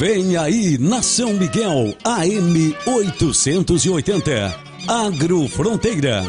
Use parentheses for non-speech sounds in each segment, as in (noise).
Vem aí, Nação Miguel, AM 880. Agro Fronteira.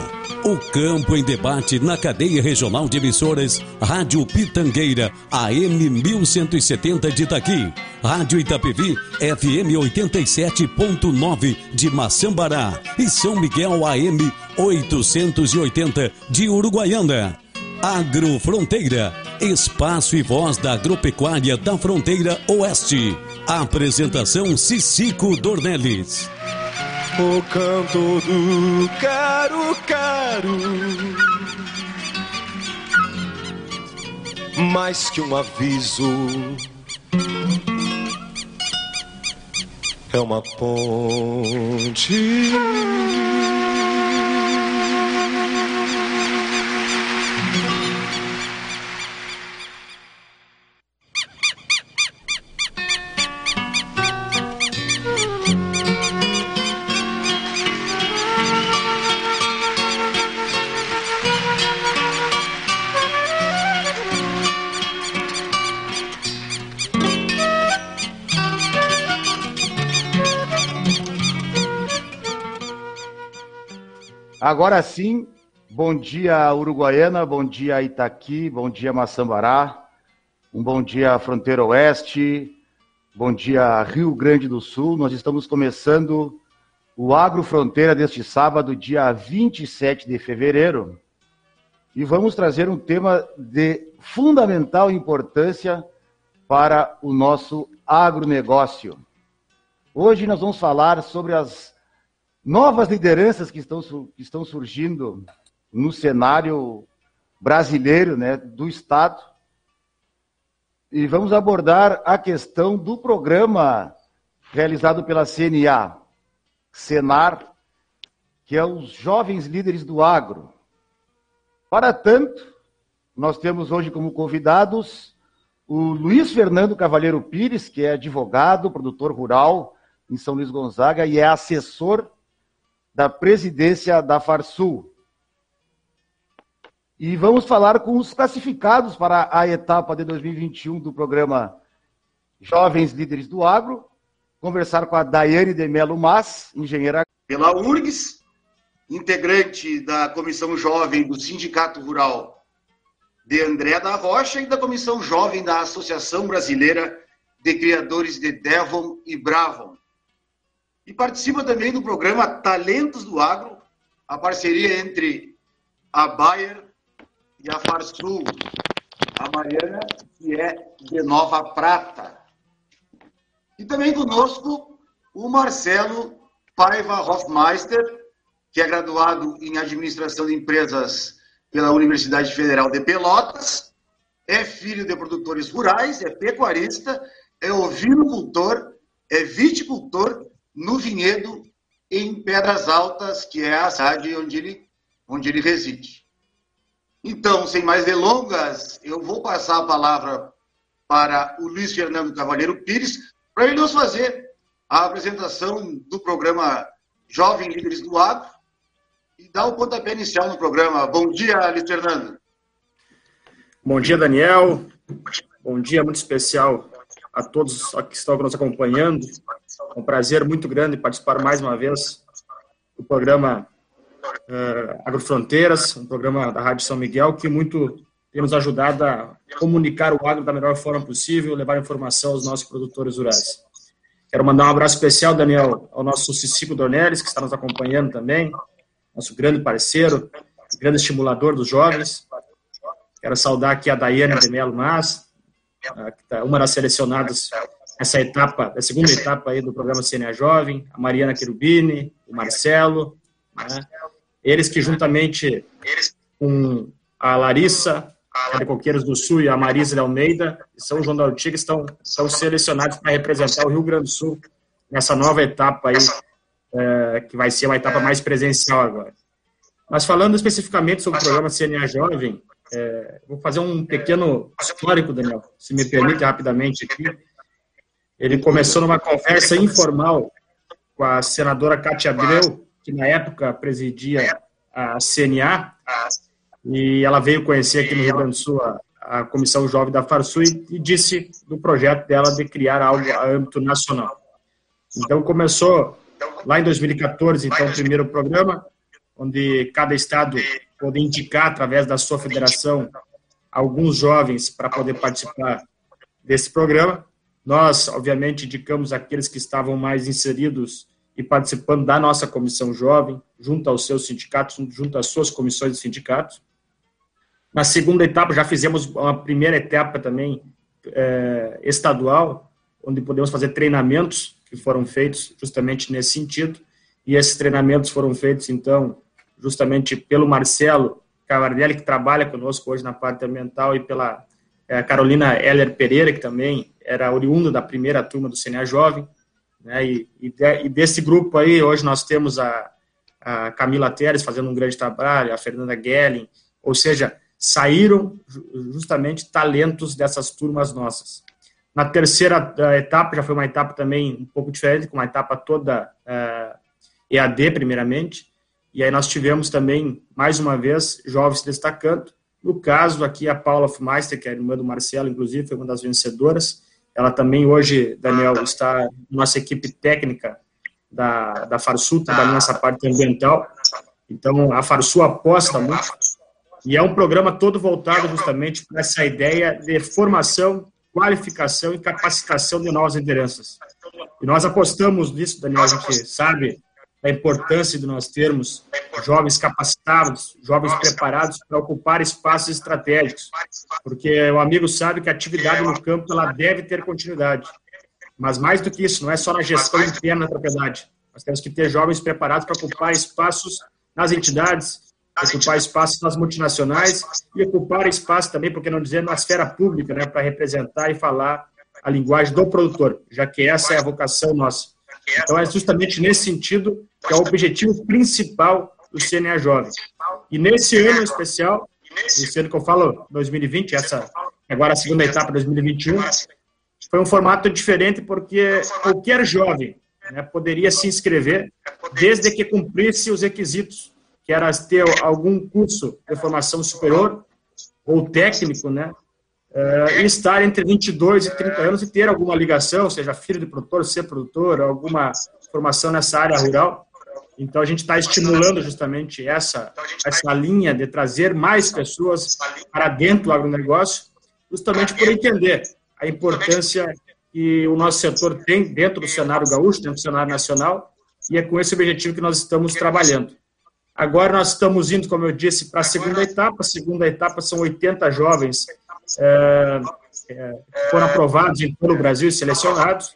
O campo em debate na cadeia regional de emissoras Rádio Pitangueira, AM 1170 de Itaqui. Rádio Itapevi, FM 87.9 de Maçambará. E São Miguel, AM 880 de Uruguaiana. Agro Fronteira, espaço e voz da agropecuária da fronteira oeste. Apresentação Cicico Dornelles. O canto do caro caro Mais que um aviso É uma ponte Agora sim, bom dia Uruguaiana, bom dia Itaqui, bom dia Maçambará, um bom dia Fronteira Oeste, bom dia Rio Grande do Sul. Nós estamos começando o Agro Fronteira deste sábado, dia 27 de fevereiro, e vamos trazer um tema de fundamental importância para o nosso agronegócio. Hoje nós vamos falar sobre as novas lideranças que estão, que estão surgindo no cenário brasileiro, né, do Estado. E vamos abordar a questão do programa realizado pela CNA, Senar, que é os Jovens Líderes do Agro. Para tanto, nós temos hoje como convidados o Luiz Fernando Cavalheiro Pires, que é advogado, produtor rural em São Luís Gonzaga e é assessor da presidência da Farsul. E vamos falar com os classificados para a etapa de 2021 do programa Jovens Líderes do Agro, conversar com a Daiane de Melo Mas, engenheira pela URGS, integrante da Comissão Jovem do Sindicato Rural de André da Rocha e da Comissão Jovem da Associação Brasileira de Criadores de Devon e Bravon. E participa também do programa Talentos do Agro, a parceria entre a Bayer e a Farsul. A Mariana, que é de Nova Prata. E também conosco o Marcelo Paiva Hofmeister, que é graduado em Administração de Empresas pela Universidade Federal de Pelotas, é filho de produtores rurais, é pecuarista, é ovinocultor, é viticultor no vinhedo em Pedras Altas, que é a cidade onde ele, onde ele reside. Então, sem mais delongas, eu vou passar a palavra para o Luiz Fernando Cavalheiro Pires, para ele nos fazer a apresentação do programa Jovem Líderes do Agro e dar o pontapé inicial no programa. Bom dia, Luiz Fernando. Bom dia, Daniel. Bom dia muito especial a todos que estão nos acompanhando. É um prazer muito grande participar mais uma vez do programa uh, Agrofronteiras, um programa da Rádio São Miguel que muito tem nos ajudado a comunicar o agro da melhor forma possível, levar informação aos nossos produtores rurais. Quero mandar um abraço especial, Daniel, ao nosso Cicico Dornelles, que está nos acompanhando também, nosso grande parceiro, grande estimulador dos jovens. Quero saudar aqui a Daiane de Melo Mas, tá uma das selecionadas essa etapa, a segunda etapa aí do programa CNA Jovem, a Mariana Querubini, o Marcelo, né? eles que juntamente com a Larissa, a Coqueiros do Sul e a Marisa de Almeida, e São João da Ortiga, estão, estão selecionados para representar o Rio Grande do Sul nessa nova etapa aí, é, que vai ser uma etapa mais presencial agora. Mas falando especificamente sobre o programa CNA Jovem, é, vou fazer um pequeno histórico, Daniel, se me permite rapidamente aqui. Ele começou numa conversa informal com a senadora Cátia Abreu, que na época presidia a CNA, e ela veio conhecer aqui no Rio Grande do Sul a, a Comissão Jovem da Farsul e disse do projeto dela de criar algo a âmbito nacional. Então, começou lá em 2014, então, o primeiro programa, onde cada estado pode indicar, através da sua federação, alguns jovens para poder participar desse programa. Nós, obviamente, indicamos aqueles que estavam mais inseridos e participando da nossa comissão jovem, junto aos seus sindicatos, junto às suas comissões de sindicatos. Na segunda etapa, já fizemos uma primeira etapa também é, estadual, onde podemos fazer treinamentos que foram feitos justamente nesse sentido. E esses treinamentos foram feitos, então, justamente pelo Marcelo Cavardelli, que trabalha conosco hoje na parte ambiental, e pela é, Carolina Heller Pereira, que também era oriunda da primeira turma do CNA Jovem. Né, e, e, de, e, desse grupo aí, hoje nós temos a, a Camila Teres fazendo um grande trabalho, a Fernanda Gelling, ou seja, saíram justamente talentos dessas turmas nossas. Na terceira eh, etapa, já foi uma etapa também um pouco diferente, com uma etapa toda uh, eh, EAD, primeiramente, e aí nós tivemos também, mais uma vez, jovens destacando. No caso aqui, a Paula Fumeister, que é irmã do Marcelo, inclusive, foi uma das vencedoras. Ela também hoje, Daniel, está na nossa equipe técnica da, da Farsul, trabalhando nessa parte ambiental. Então, a Farsul aposta muito. E é um programa todo voltado justamente para essa ideia de formação, qualificação e capacitação de novas lideranças. E nós apostamos nisso, Daniel, a gente sabe da importância de nós termos jovens capacitados, jovens preparados para ocupar espaços estratégicos, porque o amigo sabe que a atividade no campo ela deve ter continuidade. Mas mais do que isso, não é só na gestão interna da propriedade. Nós temos que ter jovens preparados para ocupar espaços nas entidades, ocupar espaços nas multinacionais e ocupar espaço também, porque não dizer, na esfera pública, né, para representar e falar a linguagem do produtor, já que essa é a vocação nossa. Então, é justamente nesse sentido que é o objetivo principal do CNA Jovem. E nesse ano especial, esse ano que eu falo, 2020, essa agora a segunda etapa, 2021, foi um formato diferente porque qualquer jovem né, poderia se inscrever desde que cumprisse os requisitos, que era ter algum curso de formação superior ou técnico, né, Uh, e estar entre 22 e 30 anos e ter alguma ligação, seja filho de produtor, ser produtor, alguma formação nessa área rural. Então, a gente está estimulando justamente essa, essa linha de trazer mais pessoas para dentro do agronegócio, justamente por entender a importância que o nosso setor tem dentro do cenário gaúcho, dentro do cenário nacional, e é com esse objetivo que nós estamos trabalhando. Agora nós estamos indo, como eu disse, para a segunda etapa. A segunda etapa são 80 jovens é, é, foram aprovados em todo o Brasil e selecionados.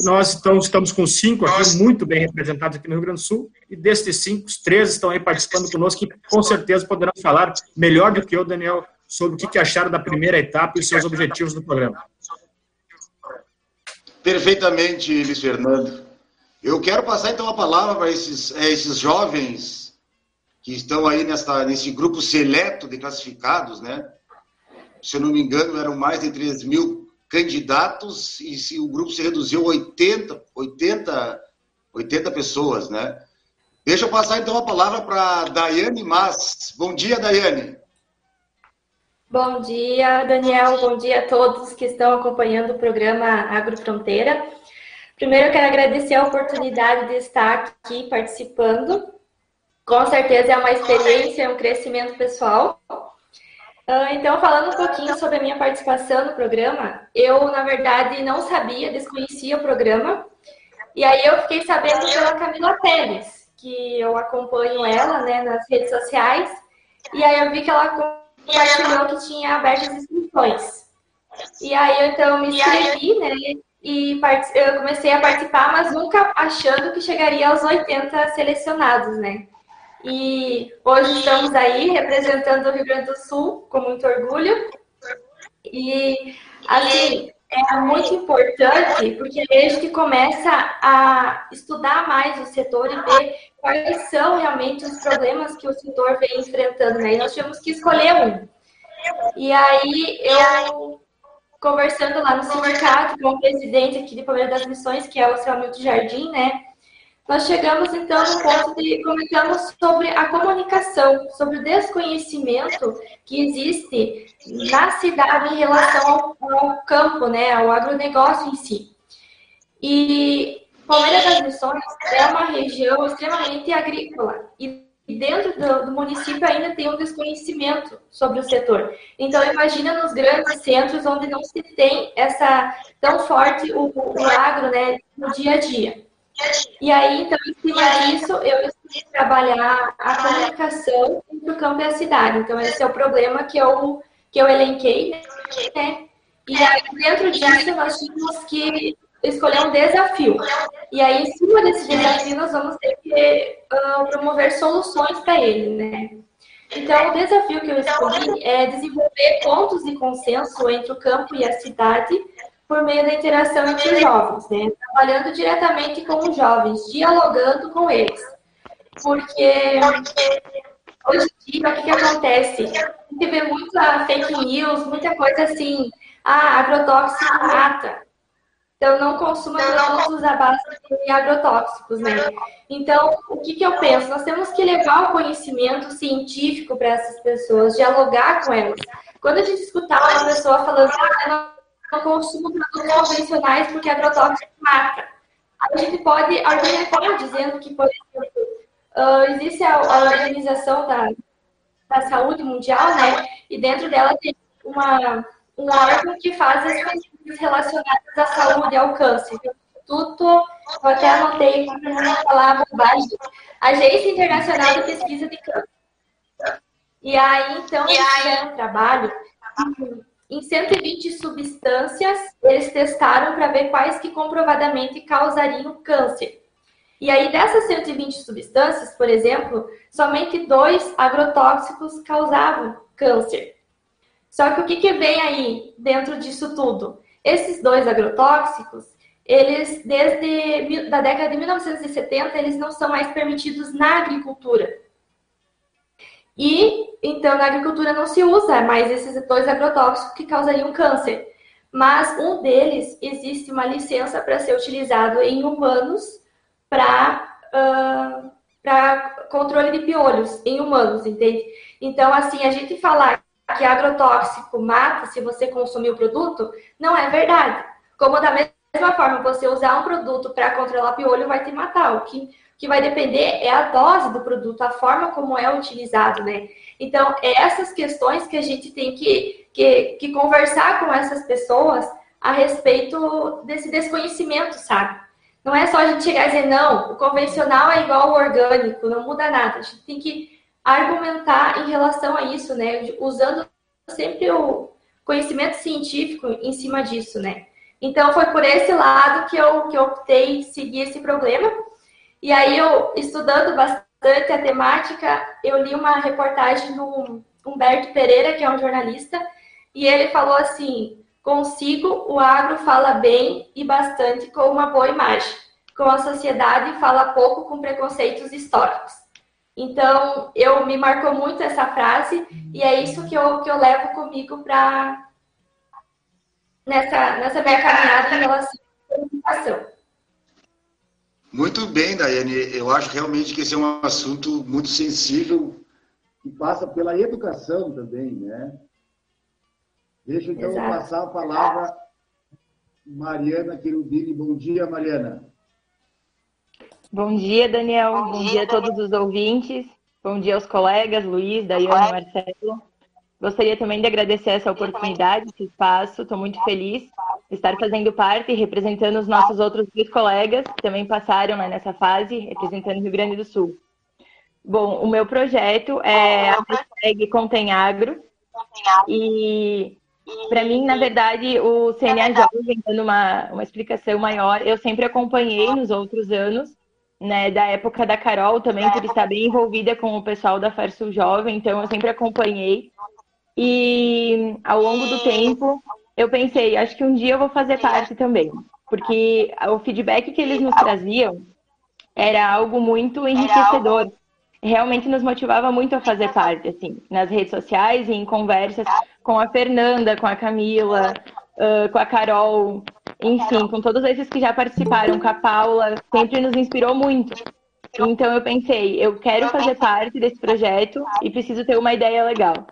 Nós então, estamos com cinco aqui, muito bem representados aqui no Rio Grande do Sul, e destes cinco, os três estão aí participando conosco, que com certeza poderão falar melhor do que eu, Daniel, sobre o que acharam da primeira etapa e os seus objetivos do programa. Perfeitamente, Luiz Fernando. Eu quero passar então a palavra para esses, esses jovens que estão aí nessa, nesse grupo seleto de classificados, né? se eu não me engano, eram mais de 3 mil candidatos e se o grupo se reduziu a 80, 80, 80 pessoas, né? Deixa eu passar então a palavra para Daiane Mas. Bom dia, Daiane. Bom dia, Daniel. Bom dia a todos que estão acompanhando o programa Agrofronteira. Primeiro, eu quero agradecer a oportunidade de estar aqui participando. Com certeza é uma experiência, é um crescimento pessoal. Ah, então, falando um pouquinho sobre a minha participação no programa, eu, na verdade, não sabia, desconhecia o programa. E aí eu fiquei sabendo pela Camila Pérez, que eu acompanho ela né, nas redes sociais. E aí eu vi que ela compartilhou que tinha abertas inscrições. E aí então, eu então me inscrevi, né? E eu comecei a participar, mas nunca achando que chegaria aos 80 selecionados, né? E hoje estamos aí representando o Rio Grande do Sul com muito orgulho. E, assim, é muito importante porque a gente começa a estudar mais o setor e ver quais são realmente os problemas que o setor vem enfrentando. Né? E nós tivemos que escolher um. E aí, eu conversando lá no sindicato com o presidente aqui de Palmeiras das Missões, que é o seu Hamilton Jardim, né? Nós chegamos então no ponto de comentamos sobre a comunicação, sobre o desconhecimento que existe na cidade em relação ao, ao campo, né, ao agronegócio em si. E Palmeiras das Missões é uma região extremamente agrícola e dentro do, do, município ainda tem um desconhecimento sobre o setor. Então imagina nos grandes centros onde não se tem essa tão forte o, o agro, né, no dia a dia. E aí, então, em cima disso, eu decidi trabalhar a comunicação entre o campo e a cidade. Então, esse é o problema que eu, que eu elenquei, né? E aí, dentro disso, nós tínhamos que escolher um desafio. E aí, em cima desse desafio, nós vamos ter que uh, promover soluções para ele, né? Então, o desafio que eu escolhi é desenvolver pontos de consenso entre o campo e a cidade por meio da interação entre os jovens, né? Trabalhando diretamente com os jovens, dialogando com eles. Porque hoje em dia, o que, que acontece? A gente vê muita fake news, muita coisa assim, ah, agrotóxico mata. Então, não consuma produtos à base de agrotóxicos, né? Então, o que, que eu penso? Nós temos que levar o conhecimento científico para essas pessoas, dialogar com elas. Quando a gente escutar uma pessoa falando, ah, não consumo produtos convencionais porque agrotóxico mata. A gente pode argumentar dizendo que, por exemplo, uh, existe a, a Organização da, da Saúde Mundial, né? E dentro dela tem uma, um órgão que faz as pesquisas relacionadas à saúde e ao câncer. Instituto, eu até anotei para não falar bobagem, Agência Internacional de Pesquisa de Câncer. E aí, então, eles fizeram um trabalho em 120 substâncias, eles testaram para ver quais que comprovadamente causariam câncer. E aí, dessas 120 substâncias, por exemplo, somente dois agrotóxicos causavam câncer. Só que o que, que vem aí dentro disso tudo? Esses dois agrotóxicos, eles, desde a década de 1970, eles não são mais permitidos na agricultura. E então na agricultura não se usa mais esses dois agrotóxicos que causariam câncer. Mas um deles existe uma licença para ser utilizado em humanos para uh, para controle de piolhos em humanos, entende? Então, assim, a gente falar que agrotóxico mata se você consumir o produto, não é verdade. Como da mesma forma, você usar um produto para controlar piolho vai te matar. O que que vai depender é a dose do produto, a forma como é utilizado, né? Então, é essas questões que a gente tem que, que, que conversar com essas pessoas a respeito desse desconhecimento, sabe? Não é só a gente chegar e dizer, não, o convencional é igual ao orgânico, não muda nada. A gente tem que argumentar em relação a isso, né? Usando sempre o conhecimento científico em cima disso, né? Então, foi por esse lado que eu, que eu optei seguir esse problema. E aí eu, estudando bastante a temática, eu li uma reportagem do Humberto Pereira, que é um jornalista, e ele falou assim: consigo, o agro fala bem e bastante com uma boa imagem. Com a sociedade, fala pouco com preconceitos históricos. Então, eu me marcou muito essa frase e é isso que eu, que eu levo comigo para nessa, nessa minha caminhada em relação à comunicação. Muito bem, Daiane. Eu acho realmente que esse é um assunto muito sensível. E passa pela educação também, né? Deixa então Exato. passar a palavra Mariana Querubini. Bom dia, Mariana. Bom dia, Daniel. Bom, Bom dia, a todos os ouvintes. Bom dia aos colegas, Luiz, Daiane, Marcelo. Gostaria também de agradecer essa oportunidade, esse espaço. Estou muito feliz estar fazendo parte e representando os nossos outros dois colegas que também passaram né, nessa fase, representando o Rio Grande do Sul. Bom, o meu projeto é a hashtag Contém Agro. E para mim, na verdade, o CNA Jovem, dando uma, uma explicação maior, eu sempre acompanhei nos outros anos, né, da época da Carol também, por estar bem envolvida com o pessoal da Farsul Jovem, então eu sempre acompanhei. E ao longo do tempo, eu pensei, acho que um dia eu vou fazer parte também, porque o feedback que eles nos traziam era algo muito enriquecedor. Realmente nos motivava muito a fazer parte, assim, nas redes sociais e em conversas com a Fernanda, com a Camila, uh, com a Carol. enfim, com todos esses que já participaram, com a Paula, sempre nos inspirou muito. Então eu pensei, eu quero fazer parte desse projeto e preciso ter uma ideia legal.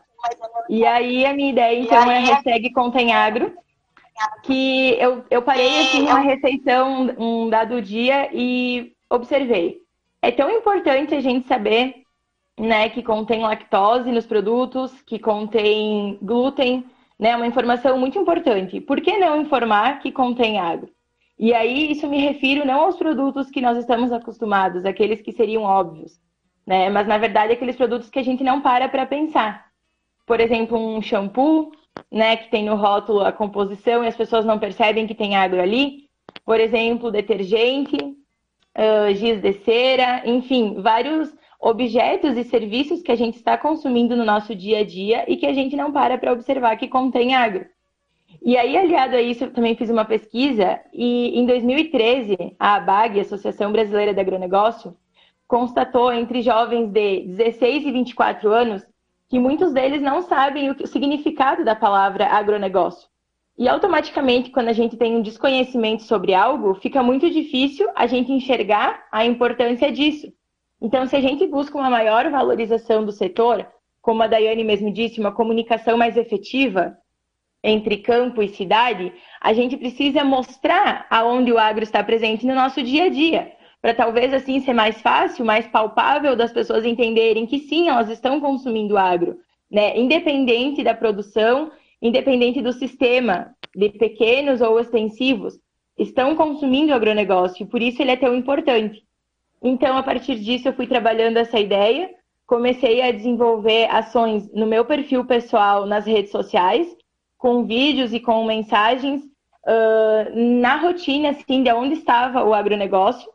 E aí a minha ideia então é a hashtag Contenhagro, que eu, eu parei assim uma refeição um dado dia e observei. É tão importante a gente saber né, que contém lactose nos produtos, que contém glúten, né, uma informação muito importante. Por que não informar que contém água? E aí isso me refiro não aos produtos que nós estamos acostumados, aqueles que seriam óbvios, né, mas na verdade aqueles produtos que a gente não para para pensar. Por exemplo, um shampoo, né, que tem no rótulo a composição e as pessoas não percebem que tem água ali. Por exemplo, detergente, uh, giz de cera, enfim, vários objetos e serviços que a gente está consumindo no nosso dia a dia e que a gente não para para observar que contém agro. E aí, aliado a isso, eu também fiz uma pesquisa e em 2013, a ABAG, Associação Brasileira de Agronegócio, constatou entre jovens de 16 e 24 anos que muitos deles não sabem o significado da palavra agronegócio. E automaticamente, quando a gente tem um desconhecimento sobre algo, fica muito difícil a gente enxergar a importância disso. Então, se a gente busca uma maior valorização do setor, como a Daiane mesmo disse, uma comunicação mais efetiva entre campo e cidade, a gente precisa mostrar aonde o agro está presente no nosso dia a dia, para talvez assim ser mais fácil, mais palpável das pessoas entenderem que sim, elas estão consumindo agro, né? Independente da produção, independente do sistema, de pequenos ou extensivos, estão consumindo agronegócio, e por isso ele é tão importante. Então, a partir disso, eu fui trabalhando essa ideia, comecei a desenvolver ações no meu perfil pessoal nas redes sociais, com vídeos e com mensagens uh, na rotina, assim, de onde estava o agronegócio.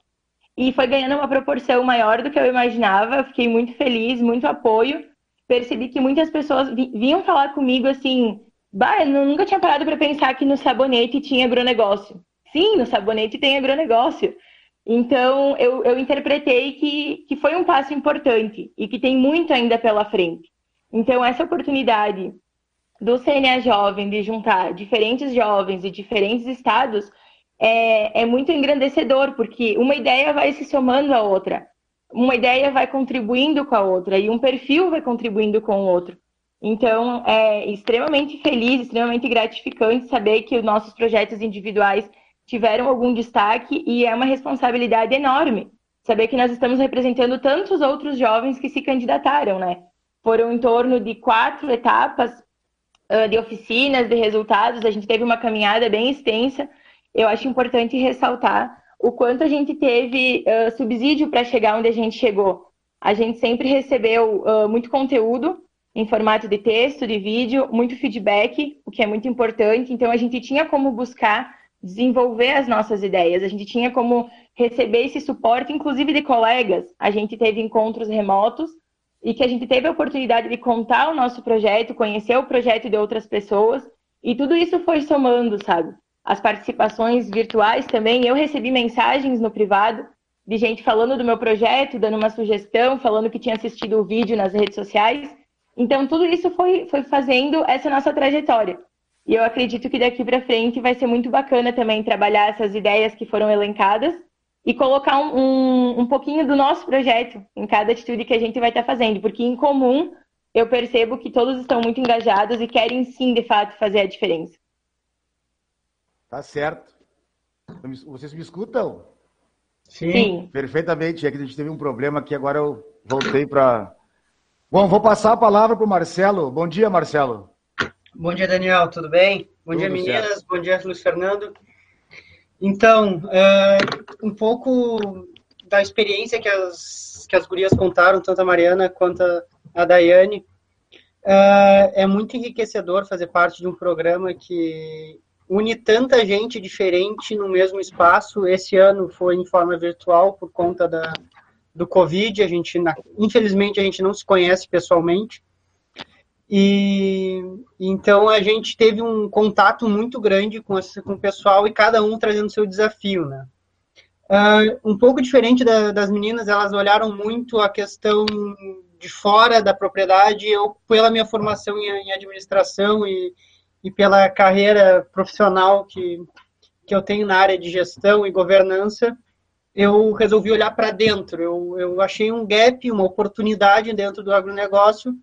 E foi ganhando uma proporção maior do que eu imaginava. fiquei muito feliz, muito apoio. Percebi que muitas pessoas vinham falar comigo assim: bah, eu nunca tinha parado para pensar que no sabonete tinha agronegócio. Sim, no sabonete tem agronegócio. Então, eu, eu interpretei que, que foi um passo importante e que tem muito ainda pela frente. Então, essa oportunidade do CNA Jovem de juntar diferentes jovens de diferentes estados é, é muito engrandecedor, porque uma ideia vai se somando à outra, uma ideia vai contribuindo com a outra e um perfil vai contribuindo com o outro. Então, é extremamente feliz, extremamente gratificante saber que os nossos projetos individuais tiveram algum destaque e é uma responsabilidade enorme saber que nós estamos representando tantos outros jovens que se candidataram, né? Foram em torno de quatro etapas de oficinas, de resultados, a gente teve uma caminhada bem extensa. Eu acho importante ressaltar o quanto a gente teve uh, subsídio para chegar onde a gente chegou. A gente sempre recebeu uh, muito conteúdo em formato de texto, de vídeo, muito feedback, o que é muito importante. Então, a gente tinha como buscar desenvolver as nossas ideias. A gente tinha como receber esse suporte, inclusive de colegas. A gente teve encontros remotos e que a gente teve a oportunidade de contar o nosso projeto, conhecer o projeto de outras pessoas. E tudo isso foi somando, sabe? As participações virtuais também. Eu recebi mensagens no privado de gente falando do meu projeto, dando uma sugestão, falando que tinha assistido o vídeo nas redes sociais. Então, tudo isso foi, foi fazendo essa nossa trajetória. E eu acredito que daqui para frente vai ser muito bacana também trabalhar essas ideias que foram elencadas e colocar um, um, um pouquinho do nosso projeto em cada atitude que a gente vai estar tá fazendo, porque em comum eu percebo que todos estão muito engajados e querem sim, de fato, fazer a diferença. Tá certo. Vocês me escutam? Sim. Perfeitamente. É que a gente teve um problema aqui, agora eu voltei para. Bom, vou passar a palavra para o Marcelo. Bom dia, Marcelo. Bom dia, Daniel, tudo bem? Bom tudo dia, meninas. Certo. Bom dia, Luiz Fernando. Então, é, um pouco da experiência que as, que as gurias contaram, tanto a Mariana quanto a Daiane, é, é muito enriquecedor fazer parte de um programa que une tanta gente diferente no mesmo espaço. Esse ano foi em forma virtual por conta da, do Covid. A gente, infelizmente, a gente não se conhece pessoalmente, e então a gente teve um contato muito grande com, esse, com o pessoal e cada um trazendo seu desafio, né? Uh, um pouco diferente da, das meninas, elas olharam muito a questão de fora da propriedade. Eu, pela minha formação em, em administração e, e pela carreira profissional que, que eu tenho na área de gestão e governança, eu resolvi olhar para dentro. Eu, eu achei um gap, uma oportunidade dentro do agronegócio,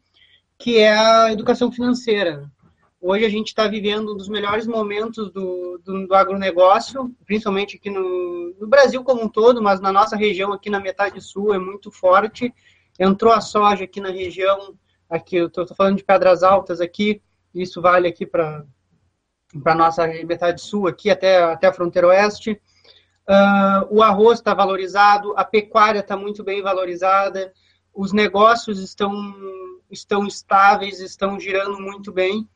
que é a educação financeira. Hoje a gente está vivendo um dos melhores momentos do, do, do agronegócio, principalmente aqui no, no, Brasil como um todo, mas na nossa região aqui na metade sul é muito forte. Entrou a soja aqui na região, aqui eu estou falando de Pedras Altas aqui, isso vale aqui para para nossa metade sul aqui até até a fronteira oeste. Uh, o arroz está valorizado, a pecuária está muito bem valorizada, os negócios estão, estão estáveis, estão girando muito bem.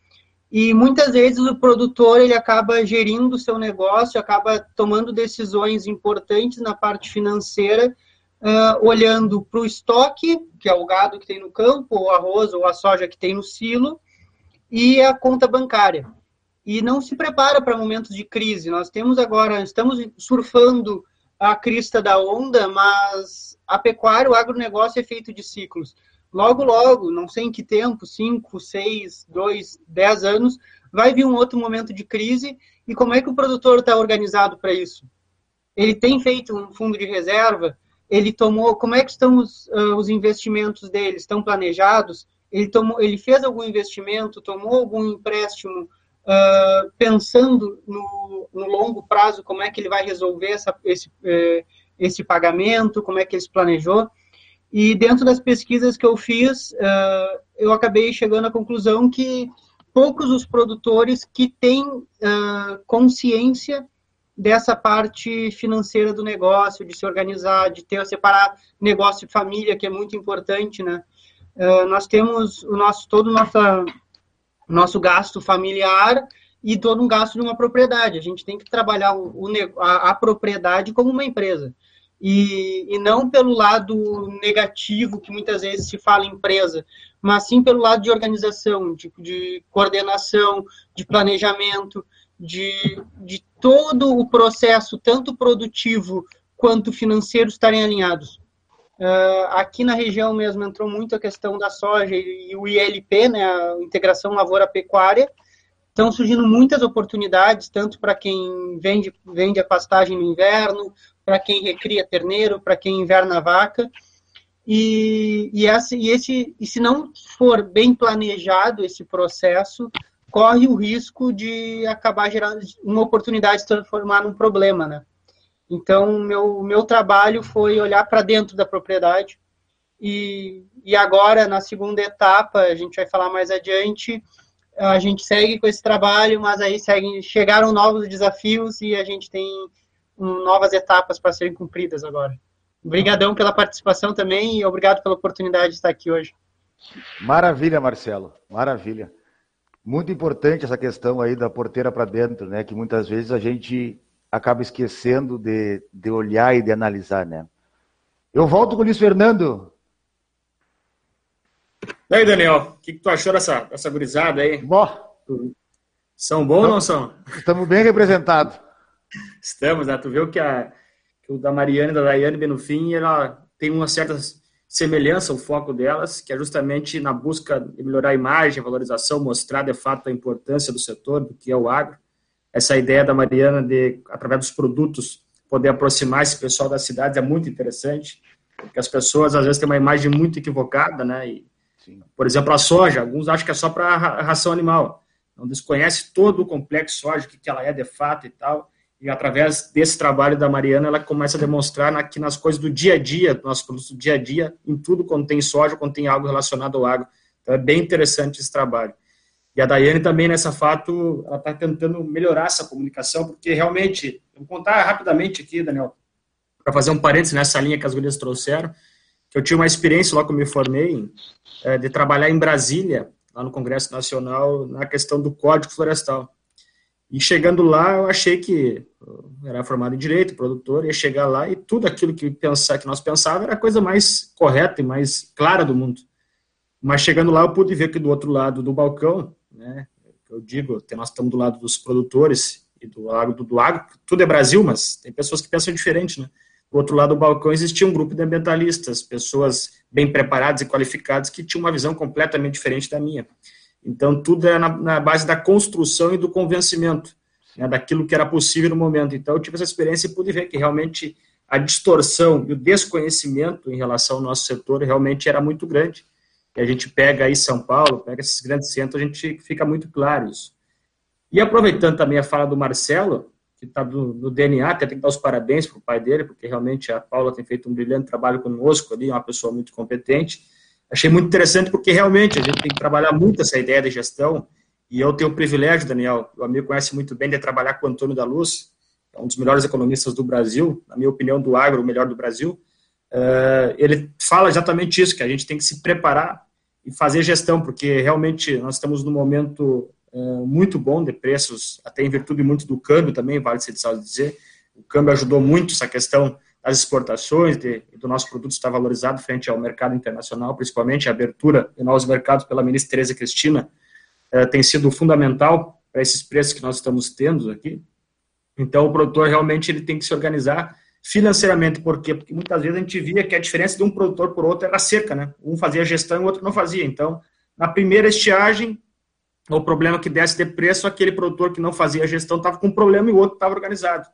E muitas vezes o produtor ele acaba gerindo o seu negócio, acaba tomando decisões importantes na parte financeira, uh, olhando para o estoque, que é o gado que tem no campo, o arroz ou a soja que tem no silo, e a conta bancária e não se prepara para momentos de crise. Nós temos agora, estamos surfando a crista da onda, mas a pecuária, o agronegócio é feito de ciclos. Logo, logo, não sei em que tempo, 5, 6, 2, 10 anos, vai vir um outro momento de crise e como é que o produtor está organizado para isso? Ele tem feito um fundo de reserva? Ele tomou, como é que estão os, uh, os investimentos dele? Estão planejados? Ele, tomou, ele fez algum investimento, tomou algum empréstimo uh, pensando no, no, longo prazo, como é que ele vai resolver essa, esse, uh, esse pagamento, como é que ele se planejou. E dentro das pesquisas que eu fiz, uh, eu acabei chegando à conclusão que poucos os produtores que têm ah, consciência dessa parte financeira do negócio, de se organizar, de ter separar negócio e família, que é muito importante, né? Uh, nós temos o nosso todo nossa nosso gasto familiar e todo um gasto de uma propriedade. A gente tem que trabalhar o, a, a, propriedade como uma empresa. E, e não pelo lado negativo que muitas vezes se fala empresa, mas sim pelo lado de organização, de, de coordenação, de planejamento, de, de todo o processo, tanto produtivo quanto financeiro, estarem alinhados. Uh, aqui na região mesmo entrou muito a questão da soja e, o ILP, né, a integração lavoura-pecuária. Estão surgindo muitas oportunidades, tanto para quem vende, vende a pastagem no inverno, para quem recria terneiro, para quem inverna vaca. E, e, essa, e, esse, e se não for bem planejado esse processo, corre o risco de acabar gerando uma oportunidade de se transformar num problema, né? Então, meu, meu trabalho foi olhar para dentro da propriedade. E, e agora, na segunda etapa, a gente vai falar mais adiante, a gente segue com esse trabalho, mas aí seguem, chegaram novos desafios e a gente tem novas etapas para serem cumpridas agora. Obrigadão pela participação também e obrigado pela oportunidade de estar aqui hoje. Maravilha, Marcelo. Maravilha. Muito importante essa questão aí da porteira para dentro, né? Que muitas vezes a gente acaba esquecendo de, de olhar e de analisar, né? Eu volto com o Luiz Fernando. E aí, Daniel, o que, que, tu achou dessa, dessa gurizada aí? Bom. São bons ou não são? Estamos bem representados. Estamos, né? Tu viu que, a, que o da Mariana e da Daiane, bem no fim, ela tem uma certa semelhança, o foco delas, que é justamente na busca de melhorar a imagem, a valorização, mostrar de fato a importância do setor, do que é o agro essa ideia da Mariana de, através dos produtos, poder aproximar esse pessoal das cidades é muito interessante, porque as pessoas às vezes têm uma imagem muito equivocada, né? E, por exemplo, a soja, alguns acham que é só para ração animal, não desconhece todo o complexo soja, o que, que ela é de fato e tal, e através desse trabalho da Mariana, ela começa a demonstrar na, que nas coisas do dia a dia, nossos produtos do dia a dia, em tudo quando tem soja, quando tem algo relacionado ao agro. Então é bem interessante esse trabalho. E a Daiane também, nessa fato, ela está tentando melhorar essa comunicação, porque realmente, vou contar rapidamente aqui, Daniel, para fazer um parênteses nessa linha que as gurias trouxeram, que eu tive uma experiência lá que eu me formei, é, de trabalhar em Brasília, lá no Congresso Nacional, na questão do Código Florestal. E chegando lá, eu achei que eu era formado em Direito, produtor, ia chegar lá e tudo aquilo que, pensar, que nós pensávamos era a coisa mais correta e mais clara do mundo. Mas chegando lá, eu pude ver que do outro lado do balcão né? Eu digo, nós estamos do lado dos produtores e do agro, do, do agro, tudo é Brasil, mas tem pessoas que pensam diferente, né? Do outro lado do balcão existia um grupo de ambientalistas, pessoas bem preparadas e qualificadas que tinham uma visão completamente diferente da minha. Então, tudo é na, na base da construção e do convencimento. né, daquilo que era possível no momento. Então, eu tive essa experiência e pude ver que realmente a distorção e o desconhecimento em relação ao nosso setor realmente era muito grande. A gente pega aí São Paulo, pega esses grandes centros, a gente fica muito claro isso. E aproveitando também a fala do Marcelo, que está no DNA, até tem que dar os parabéns para o pai dele, porque realmente a Paula tem feito um brilhante trabalho conosco ali, é uma pessoa muito competente. Achei muito interessante porque realmente a gente tem que trabalhar muito essa ideia de gestão, e eu tenho o privilégio, Daniel, o amigo conhece muito bem, de trabalhar com o Antônio da Luz, é um dos melhores economistas do Brasil, na minha opinião, do agro, o melhor do Brasil. Uh, ele fala exatamente isso, que a gente tem que se preparar e fazer gestão, porque realmente nós estamos num momento uh, muito bom de preços, até em virtude muito do câmbio também, vale ser dizer. O câmbio ajudou muito essa questão das exportações, de, do nosso produto estar valorizado frente ao mercado internacional, principalmente a abertura de novos mercados pela ministra Tereza Cristina, uh, tem sido fundamental para esses preços que nós estamos tendo aqui. Então, o produtor realmente ele tem que se organizar financeiramente. Por quê? Porque muitas vezes a gente via que a diferença de um produtor por outro era seca, né? Um fazia gestão e o outro não fazia. Então, na primeira estiagem, o problema que desce de preço, aquele produtor que não fazia gestão estava com um problema e o outro estava organizado.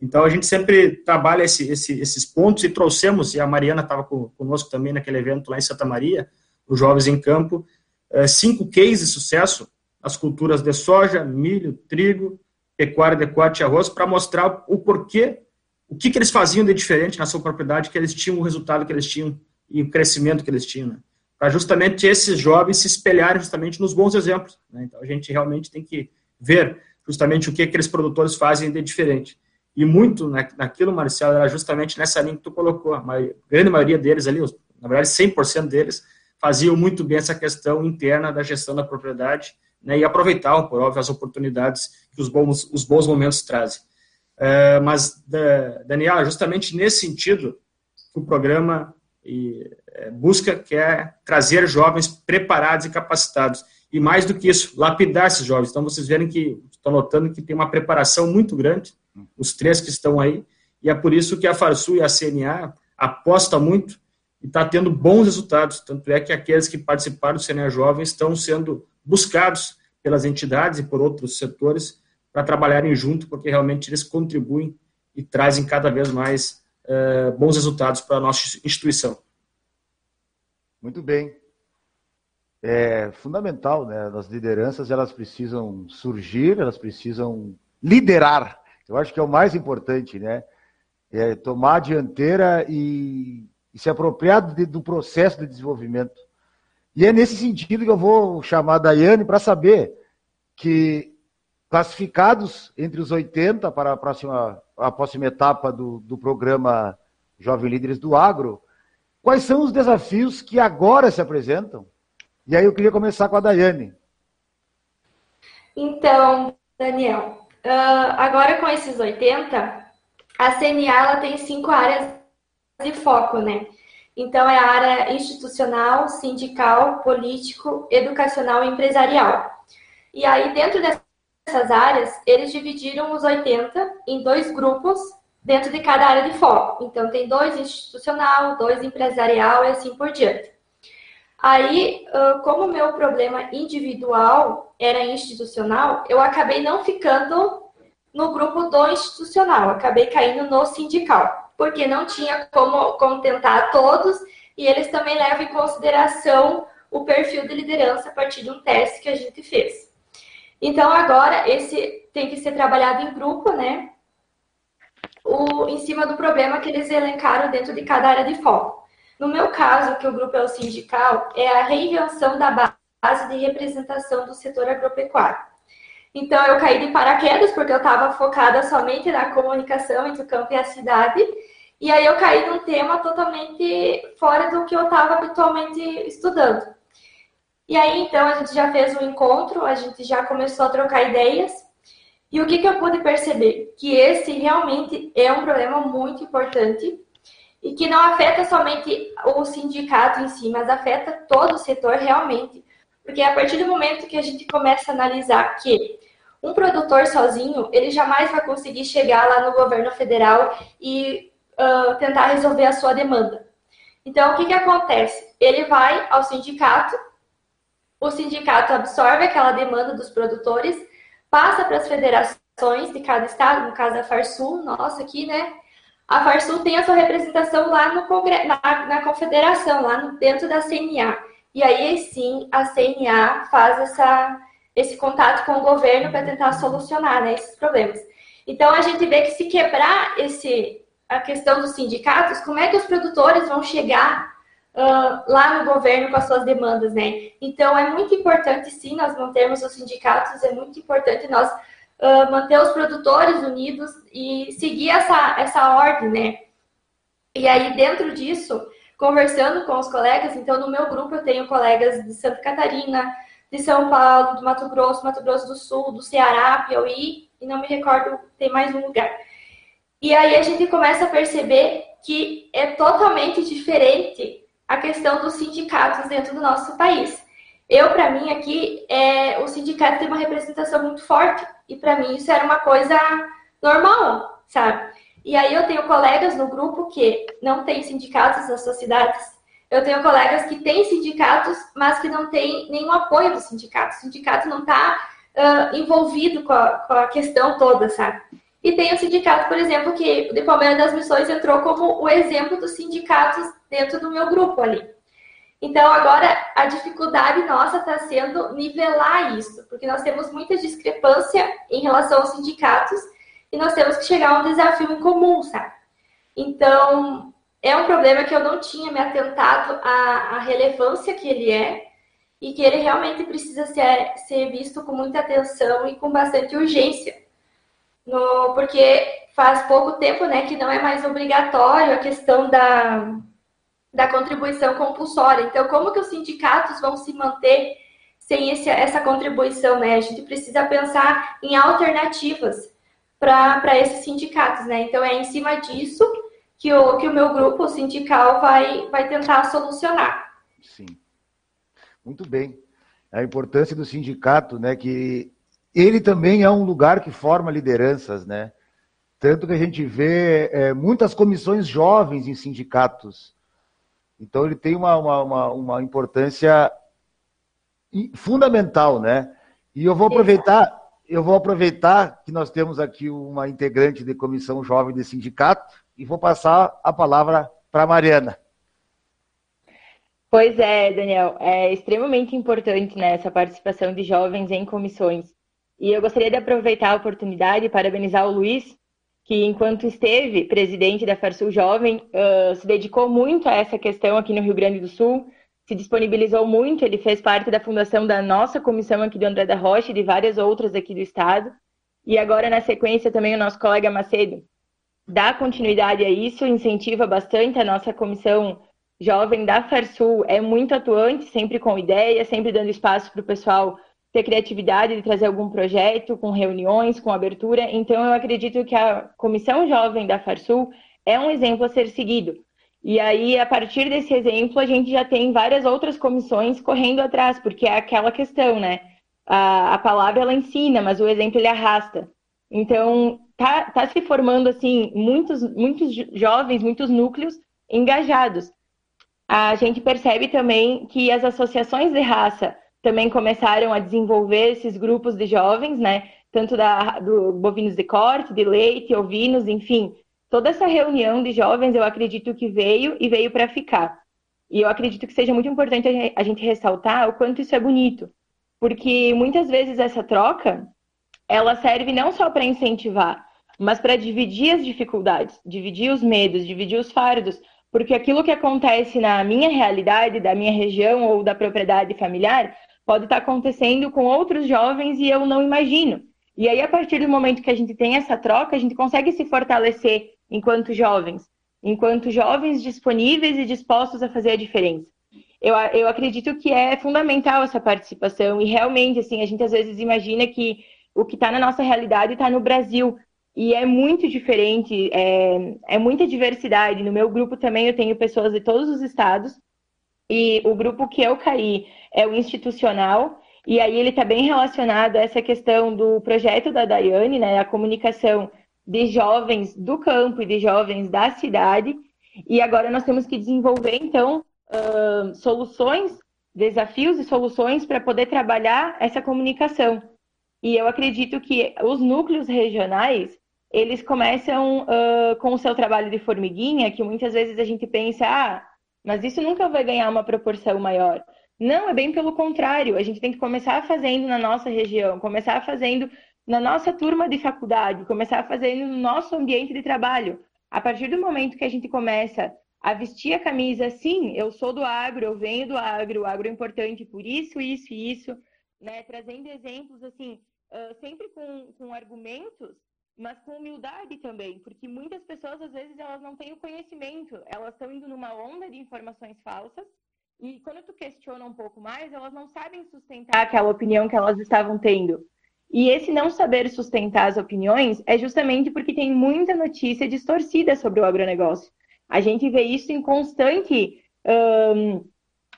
Então, a gente sempre trabalha esse, esse, esses pontos e trouxemos, e a Mariana estava conosco também naquele evento lá em Santa Maria, os Jovens em Campo, eh, cinco cases de sucesso, as culturas de soja, milho, trigo, pecuária adequada e arroz para mostrar o porquê, o que, que eles faziam de diferente na sua propriedade, que eles tinham o resultado que eles tinham e o crescimento que eles tinham. Né? Para justamente esses jovens se espelharem justamente nos bons exemplos. Né? Então a gente realmente tem que ver justamente o que aqueles produtores fazem de diferente. E muito naquilo, Marcelo, era justamente nessa linha que tu colocou. A grande maioria deles ali, na verdade 100% deles, faziam muito bem essa questão interna da gestão da propriedade né, e aproveitavam, por óbvio, as oportunidades que os bons, os bons momentos trazem. É, mas, Daniela, justamente nesse sentido, o programa é, busca que é trazer jovens preparados e capacitados. E mais do que isso, lapidar esses jovens. Então, vocês verem que, estou notando que tem uma preparação muito grande, os três que estão aí, e é por isso que a Farsul e a CNA aposta muito e está tendo bons resultados. Tanto é que aqueles que participaram do CNA Jovem estão sendo buscados pelas entidades e por outros setores para trabalharem junto, porque realmente eles contribuem e trazem cada vez mais uh, bons resultados para a nossa instituição. Muito bem. É fundamental, né? As lideranças elas precisam surgir, elas precisam liderar. Eu acho que é o mais importante, né? É tomar a dianteira e, e se apropriar de, do processo de desenvolvimento. E é nesse sentido que eu vou chamar a Daiane para saber que classificados entre os 80 para a próxima, a próxima etapa do, do programa Jovem Líderes do Agro, quais são os desafios que agora se apresentam? E aí eu queria começar com a Daiane. Então, Daniel, uh, agora com esses 80, a CNA ela tem cinco áreas de foco, né? Então, é a área institucional, sindical, político, educacional e empresarial. E aí, dentro dessas áreas, eles dividiram os 80 em dois grupos dentro de cada área de foco. Então, tem dois institucional, dois empresarial e assim por diante. Aí, como o meu problema individual era institucional, eu acabei não ficando no grupo do institucional, acabei caindo no sindical porque não tinha como contentar todos e eles também levam em consideração o perfil de liderança a partir de um teste que a gente fez. Então, agora, esse tem que ser trabalhado em grupo, né? O, em cima do problema que eles elencaram dentro de cada área de foco. No meu caso, que o grupo é o sindical, é a reinvenção da base de representação do setor agropecuário. Então, eu caí de paraquedas, porque eu estava focada somente na comunicação entre o campo e a cidade. E aí, eu caí num tema totalmente fora do que eu estava habitualmente estudando. E aí, então, a gente já fez um encontro, a gente já começou a trocar ideias. E o que, que eu pude perceber? Que esse realmente é um problema muito importante e que não afeta somente o sindicato em si, mas afeta todo o setor realmente. Porque a partir do momento que a gente começa a analisar que um produtor sozinho, ele jamais vai conseguir chegar lá no governo federal e uh, tentar resolver a sua demanda. Então, o que, que acontece? Ele vai ao sindicato, o sindicato absorve aquela demanda dos produtores, passa para as federações de cada estado, no caso da Farsul, nossa aqui, né? A Farsul tem a sua representação lá no Congresso, na, na confederação, lá no, dentro da CNA. E aí sim a CNA faz essa, esse contato com o governo para tentar solucionar né, esses problemas. Então a gente vê que se quebrar esse, a questão dos sindicatos, como é que os produtores vão chegar uh, lá no governo com as suas demandas, né? Então é muito importante sim nós mantermos os sindicatos, é muito importante nós uh, manter os produtores unidos e seguir essa, essa ordem, né? E aí dentro disso, conversando com os colegas, então no meu grupo eu tenho colegas de Santa Catarina, de São Paulo, do Mato Grosso, Mato Grosso do Sul, do Ceará, Piauí, e não me recordo, tem mais um lugar. E aí a gente começa a perceber que é totalmente diferente a questão dos sindicatos dentro do nosso país. Eu, para mim, aqui, é, o sindicato tem uma representação muito forte, e para mim isso era uma coisa normal, sabe? E aí eu tenho colegas no grupo que não têm sindicatos nas suas cidades, eu tenho colegas que têm sindicatos, mas que não têm nenhum apoio do sindicato. O sindicato não está uh, envolvido com a, com a questão toda, sabe? E tem o sindicato, por exemplo, que o de Palmeiras das Missões entrou como o exemplo dos sindicatos dentro do meu grupo ali. Então, agora, a dificuldade nossa está sendo nivelar isso, porque nós temos muita discrepância em relação aos sindicatos e nós temos que chegar a um desafio em comum, sabe? Então, é um problema que eu não tinha me atentado à, à relevância que ele é e que ele realmente precisa ser, ser visto com muita atenção e com bastante urgência no, porque faz pouco tempo né, que não é mais obrigatório a questão da, da contribuição compulsória. Então, como que os sindicatos vão se manter sem esse, essa contribuição? Né? A gente precisa pensar em alternativas para esses sindicatos. Né? Então, é em cima disso que o, que o meu grupo sindical vai, vai tentar solucionar. Sim. Muito bem. A importância do sindicato, né, que ele também é um lugar que forma lideranças, né? Tanto que a gente vê é, muitas comissões jovens em sindicatos. Então ele tem uma, uma, uma, uma importância fundamental, né? E eu vou aproveitar, eu vou aproveitar que nós temos aqui uma integrante de comissão jovem de sindicato e vou passar a palavra para a Mariana. Pois é, Daniel, é extremamente importante né, essa participação de jovens em comissões. E eu gostaria de aproveitar a oportunidade e parabenizar o Luiz, que enquanto esteve presidente da Farsul Jovem, uh, se dedicou muito a essa questão aqui no Rio Grande do Sul, se disponibilizou muito, ele fez parte da fundação da nossa comissão aqui do André da Rocha e de várias outras aqui do estado. E agora, na sequência, também o nosso colega Macedo dá continuidade a isso, incentiva bastante a nossa comissão jovem da Farsul, é muito atuante, sempre com ideias, sempre dando espaço para o pessoal ter criatividade de trazer algum projeto, com reuniões, com abertura. Então, eu acredito que a Comissão Jovem da Farsul é um exemplo a ser seguido. E aí, a partir desse exemplo, a gente já tem várias outras comissões correndo atrás, porque é aquela questão, né? A, a palavra ela ensina, mas o exemplo ele arrasta. Então, tá, tá se formando assim muitos, muitos jovens, muitos núcleos engajados. A gente percebe também que as associações de raça também começaram a desenvolver esses grupos de jovens, né? Tanto da, do bovinos de corte, de leite, ovinos, enfim. Toda essa reunião de jovens, eu acredito que veio e veio para ficar. E eu acredito que seja muito importante a gente ressaltar o quanto isso é bonito. Porque muitas vezes essa troca, ela serve não só para incentivar, mas para dividir as dificuldades, dividir os medos, dividir os fardos, porque aquilo que acontece na minha realidade, da minha região ou da propriedade familiar, pode estar acontecendo com outros jovens e eu não imagino. E aí, a partir do momento que a gente tem essa troca, a gente consegue se fortalecer enquanto jovens, enquanto jovens disponíveis e dispostos a fazer a diferença. Eu, eu acredito que é fundamental essa participação e realmente, assim, a gente às vezes imagina que o que está na nossa realidade está no Brasil, e é muito diferente, é, é, muita diversidade. No meu grupo também eu tenho pessoas de todos os estados, e o grupo que eu caí é o institucional, e aí ele está bem relacionado a essa questão do projeto da Daiane, né, a comunicação de jovens do campo e de jovens da cidade, e agora nós temos que desenvolver, então, uh, soluções, desafios e soluções para poder trabalhar essa comunicação. E eu acredito que os núcleos regionais, eles começam uh, com o seu trabalho de formiguinha, que muitas vezes a gente pensa, ah, mas isso nunca vai ganhar uma proporção maior. Não, é bem pelo contrário. A gente tem que começar fazendo na nossa região, começar fazendo na nossa turma de faculdade, começar fazendo no nosso ambiente de trabalho. A partir do momento que a gente começa a vestir a camisa, sim, eu sou do agro, eu venho do agro, o agro é importante por isso, isso e isso, né? Trazendo exemplos, assim, sempre com, com argumentos, mas com humildade também, porque muitas pessoas, às vezes, elas não têm o conhecimento, elas estão indo numa onda de informações falsas, e quando tu questiona um pouco mais, elas não sabem sustentar aquela opinião que elas estavam tendo. E esse não saber sustentar as opiniões é justamente porque tem muita notícia distorcida sobre o agronegócio. A gente vê isso em constante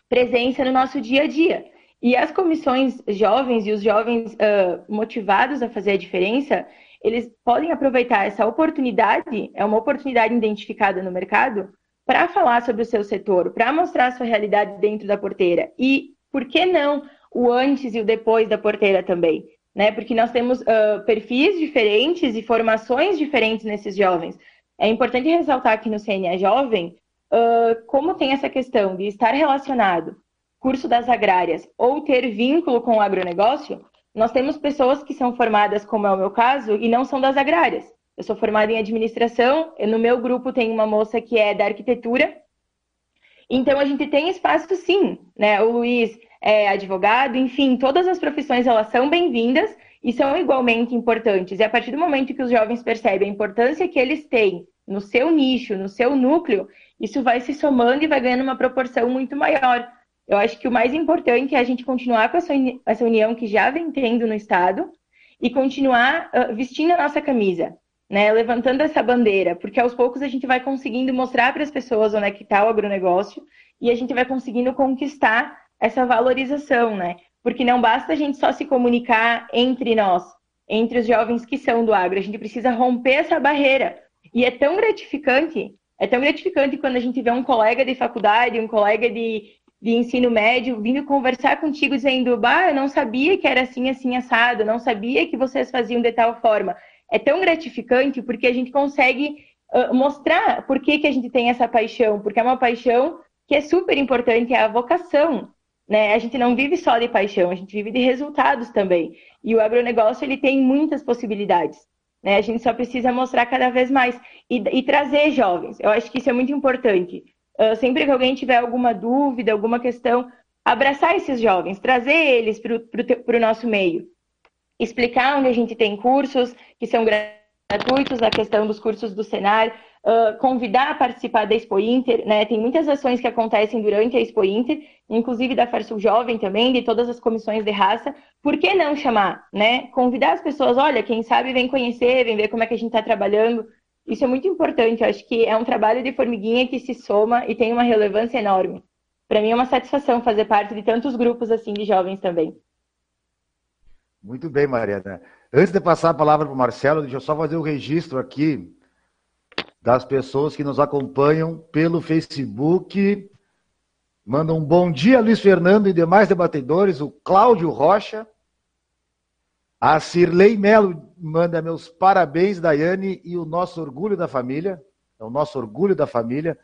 presença no nosso dia a dia. E as comissões jovens e os jovens uh, motivados a fazer a diferença, eles podem aproveitar essa oportunidade, é uma oportunidade identificada no mercado, para falar sobre o seu setor, para mostrar a sua realidade dentro da porteira. E por que não o antes e o depois da porteira também? Né? Porque nós temos uh, perfis diferentes e formações diferentes nesses jovens. É importante ressaltar que no CNA Jovem, uh, como tem essa questão de estar relacionado curso das agrárias ou ter vínculo com o agronegócio, nós temos pessoas que são formadas, como é o meu caso, e não são das agrárias. Eu sou formada em administração, no meu grupo tem uma moça que é da arquitetura. Então a gente tem espaço sim, né? O Luiz é advogado, enfim, todas as profissões elas são bem-vindas e são igualmente importantes. E a partir do momento que os jovens percebem a importância que eles têm no seu nicho, no seu núcleo, isso vai se somando e vai ganhando uma proporção muito maior. Eu acho que o mais importante é a gente continuar com essa, essa união que já vem tendo no Estado e continuar uh, vestindo a nossa camisa, né? levantando essa bandeira, porque aos poucos a gente vai conseguindo mostrar para as pessoas onde é que está o agronegócio e a gente vai conseguindo conquistar essa valorização, né? Porque não basta a gente só se comunicar entre nós, entre os jovens que são do agro, a gente precisa romper essa barreira. E é tão gratificante, é tão gratificante quando a gente vê um colega de faculdade, um colega de, de ensino médio vindo conversar contigo dizendo, bah, eu não sabia que era assim, assim, assado, não sabia que vocês faziam de tal forma. É tão gratificante porque a gente consegue uh, mostrar por que, que a gente tem essa paixão, porque é uma paixão que é super importante, é a vocação. Né? A gente não vive só de paixão, a gente vive de resultados também. E o agronegócio ele tem muitas possibilidades. Né? A gente só precisa mostrar cada vez mais e, e trazer jovens. Eu acho que isso é muito importante. Uh, sempre que alguém tiver alguma dúvida, alguma questão, abraçar esses jovens, trazer eles para o nosso meio. Explicar onde a gente tem cursos que são gratuitos, a questão dos cursos do Senar, uh, convidar a participar da Expo Inter, né? Tem muitas ações que acontecem durante a Expo Inter, inclusive da Farsul Jovem também, de todas as comissões de raça. Por que não chamar, né? Convidar as pessoas, olha, quem sabe vem conhecer, vem ver como é que a gente está trabalhando. Isso é muito importante, eu acho que é um trabalho de formiguinha que se soma e tem uma relevância enorme. Para mim é uma satisfação fazer parte de tantos grupos assim de jovens também. Muito bem, Mariana. Antes de passar a palavra para o Marcelo, deixa eu só fazer o um registro aqui das pessoas que nos acompanham pelo Facebook. Manda um bom dia, Luiz Fernando e demais debatedores, o Cláudio Rocha. A Cirlei Melo manda meus parabéns, Daiane, e o nosso orgulho da família. É o nosso orgulho da família.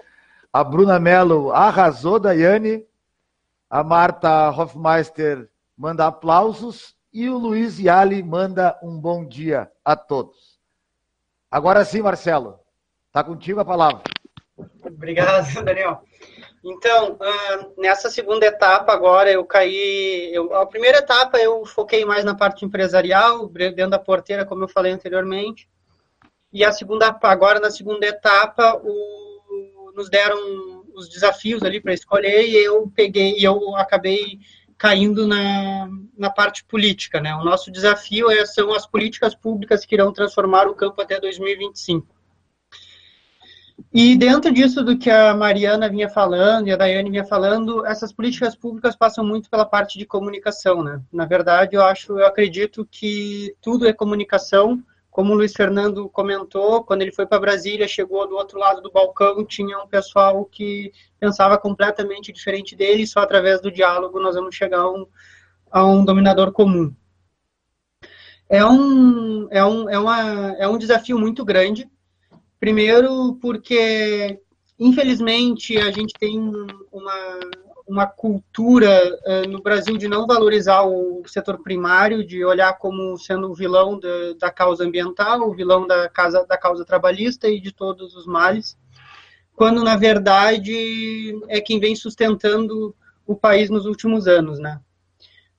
A Bruna Melo arrasou, Daiane. A Marta Hofmeister manda aplausos. E o Luiz Yali manda um bom dia a todos. Agora sim, Marcelo. Está contigo a palavra. Obrigado, Daniel. Então, nessa segunda etapa agora eu caí. Eu, a primeira etapa eu foquei mais na parte empresarial, dentro da porteira, como eu falei anteriormente. E a segunda, agora na segunda etapa, o, nos deram os desafios ali para escolher e eu peguei e eu acabei caindo na, na parte política, né? O nosso desafio é, são as políticas públicas que irão transformar o campo até 2025. E dentro disso do que a Mariana vinha falando e a Daiane vinha falando, essas políticas públicas passam muito pela parte de comunicação, né? Na verdade, eu acho, eu acredito que tudo é comunicação. Como o Luiz Fernando comentou, quando ele foi para Brasília, chegou do outro lado do balcão, tinha um pessoal que pensava completamente diferente dele, e só através do diálogo nós vamos chegar a um, a um dominador comum. É um, é um, é uma, é um desafio muito grande. Primeiro, porque, infelizmente, a gente tem uma, uma cultura uh, no Brasil de não valorizar o setor primário, de olhar como sendo o vilão da, da causa ambiental, o vilão da, casa, da causa trabalhista e de todos os males, quando, na verdade, é quem vem sustentando o país nos últimos anos, né?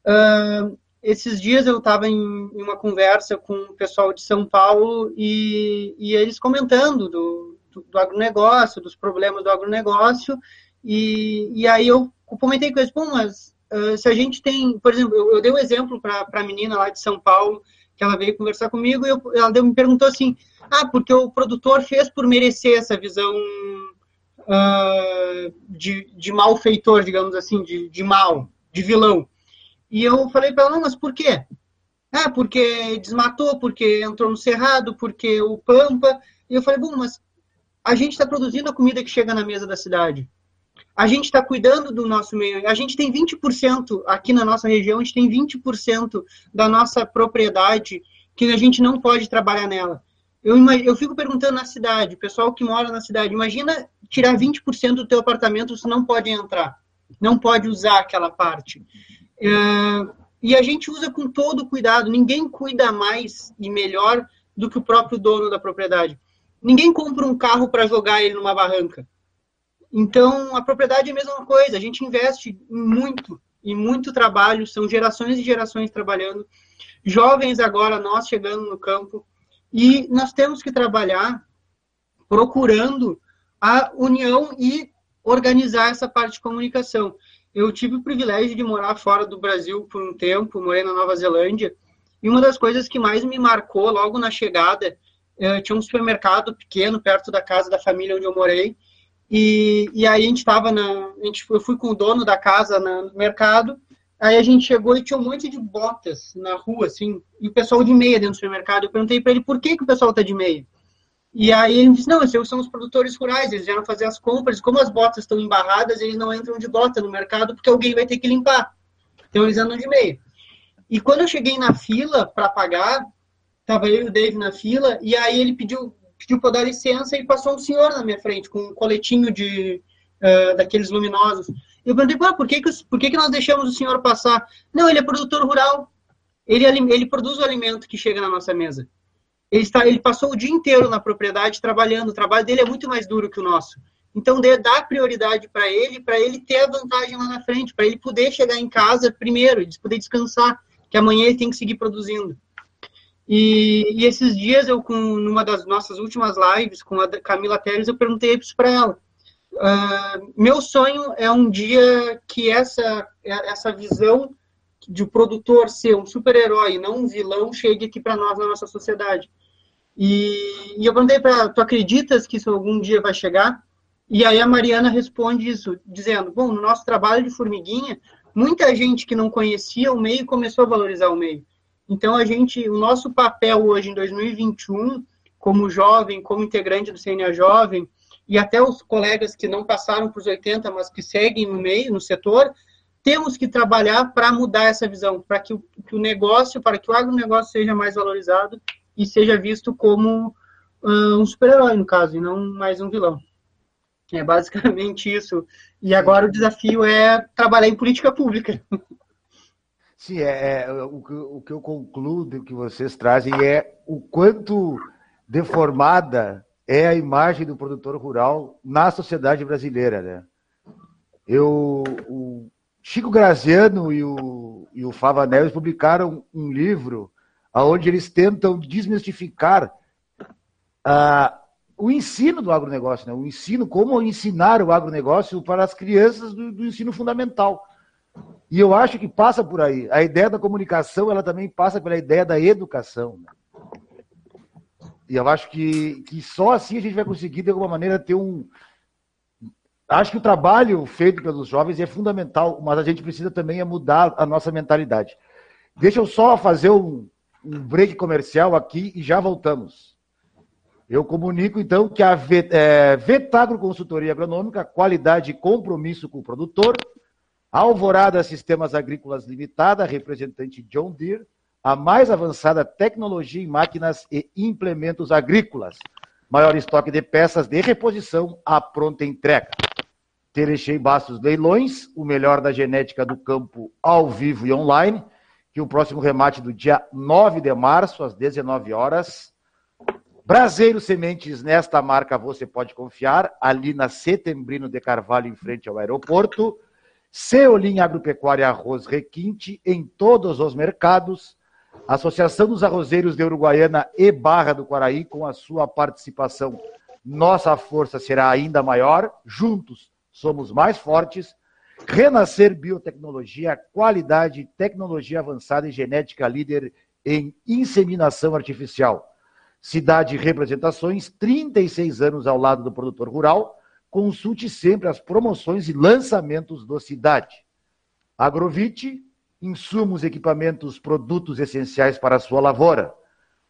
Uh, esses dias eu estava em, em, uma conversa com o pessoal de São Paulo e, e eles comentando do, do, do, agronegócio, dos problemas do agronegócio, e, e aí eu comentei com eles, Pô, mas uh, se a gente tem, por exemplo, eu, eu dei um exemplo para a menina lá de São Paulo, que ela veio conversar comigo, e eu, ela deu, me perguntou assim, ah, porque o produtor fez por merecer essa visão uh, de, de malfeitor, digamos assim, de, de mal, de vilão. E eu falei para ela, não, mas por quê? Ah, porque desmatou, porque entrou no cerrado, porque o pampa. E eu falei, bom, mas a gente está produzindo a comida que chega na mesa da cidade. A gente está cuidando do nosso meio. A gente tem 20% aqui na nossa região, a gente tem 20% da nossa propriedade que a gente não pode trabalhar nela. Eu, eu fico perguntando na cidade, pessoal que mora na cidade, imagina tirar 20% do teu apartamento, você não pode entrar, não pode usar aquela parte. É, e a gente usa com todo cuidado. Ninguém cuida mais e melhor do que o próprio dono da propriedade. Ninguém compra um carro para jogar ele numa barranca. Então, a propriedade é a mesma coisa. A gente investe muito e muito trabalho. São gerações e gerações trabalhando. Jovens agora, nós chegando no campo. E nós temos que trabalhar procurando a união e organizar essa parte de comunicação. Eu tive o privilégio de morar fora do Brasil por um tempo, morei na Nova Zelândia, e uma das coisas que mais me marcou logo na chegada, eh, tinha um supermercado pequeno perto da casa da família onde eu morei, e, e aí a gente estava na. A gente, eu fui com o dono da casa no mercado, aí a gente chegou e tinha um monte de botas na rua, assim, e o pessoal de meia dentro do supermercado. Eu perguntei para ele por que, que o pessoal está de meia. E aí ele disse, não, esses são os produtores rurais, eles vieram fazer as compras, como as botas estão embarradas, eles não entram de bota no mercado, porque alguém vai ter que limpar. Então eles andam de meio. E quando eu cheguei na fila para pagar, estava eu e o Dave na fila, e aí ele pediu, pediu para dar licença e passou um senhor na minha frente, com um coletinho de uh, daqueles luminosos. Eu perguntei, ah, por, que, que, por que, que nós deixamos o senhor passar? Não, ele é produtor rural. Ele, ele produz o alimento que chega na nossa mesa. Ele, está, ele passou o dia inteiro na propriedade trabalhando, o trabalho dele é muito mais duro que o nosso. Então, dá prioridade para ele, para ele ter a vantagem lá na frente, para ele poder chegar em casa primeiro, poder descansar, que amanhã ele tem que seguir produzindo. E, e esses dias, eu, com numa das nossas últimas lives com a Camila Teres, eu perguntei isso para ela. Uh, meu sonho é um dia que essa, essa visão de o produtor ser um super-herói, não um vilão, chegue aqui para nós na nossa sociedade. E, e eu perguntei para tu acreditas que isso algum dia vai chegar? E aí a Mariana responde isso, dizendo: bom, no nosso trabalho de formiguinha, muita gente que não conhecia o meio começou a valorizar o meio. Então a gente, o nosso papel hoje em 2021, como jovem, como integrante do CNA Jovem, e até os colegas que não passaram para os 80, mas que seguem no meio, no setor, temos que trabalhar para mudar essa visão, para que, que, o negócio, para que o agronegócio seja mais valorizado e seja visto como uh, um super-herói, no caso, e não mais um vilão. É basicamente (laughs) isso. E agora o desafio é trabalhar em política pública. (laughs) Sim, é, é o, o, que eu concluo do que vocês trazem é o quanto deformada é a imagem do produtor rural na sociedade brasileira, né? Eu, o, Chico Graziano e o, e o Fava Neves publicaram um livro onde eles tentam desmistificar uh, o ensino do agronegócio, né? o ensino, como ensinar o agronegócio para as crianças do, do ensino fundamental. E eu acho que passa por aí. A ideia da comunicação, ela também passa pela ideia da educação. Né? E eu acho que, que só assim a gente vai conseguir, de alguma maneira, ter um, Acho que o trabalho feito pelos jovens é fundamental, mas a gente precisa também é mudar a nossa mentalidade. Deixa eu só fazer um, um break comercial aqui e já voltamos. Eu comunico, então, que a é, Vetagro Consultoria Agronômica, qualidade e compromisso com o produtor, Alvorada Sistemas Agrícolas Limitada, representante John Deere, a mais avançada tecnologia em máquinas e implementos agrícolas. Maior estoque de peças de reposição à pronta entrega. Terechei Bastos Leilões, o melhor da genética do campo ao vivo e online, que o próximo remate do dia 9 de março, às 19 horas. Braseiro Sementes, nesta marca você pode confiar, ali na Setembrino de Carvalho, em frente ao aeroporto. Ceolim Agropecuária Arroz Requinte, em todos os mercados. Associação dos Arrozeiros de Uruguaiana e Barra do Quaraí, com a sua participação, nossa força será ainda maior. Juntos somos mais fortes. Renascer Biotecnologia, qualidade, tecnologia avançada e genética líder em inseminação artificial. Cidade Representações, 36 anos ao lado do produtor rural. Consulte sempre as promoções e lançamentos do Cidade. Agrovite, insumos, equipamentos, produtos essenciais para a sua lavoura.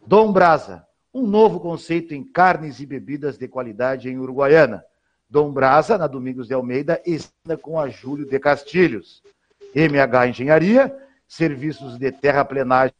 Dom Brasa, um novo conceito em carnes e bebidas de qualidade em Uruguaiana. Dom Brasa, na Domingos de Almeida, está com a Júlio de Castilhos. MH Engenharia, serviços de terraplenagem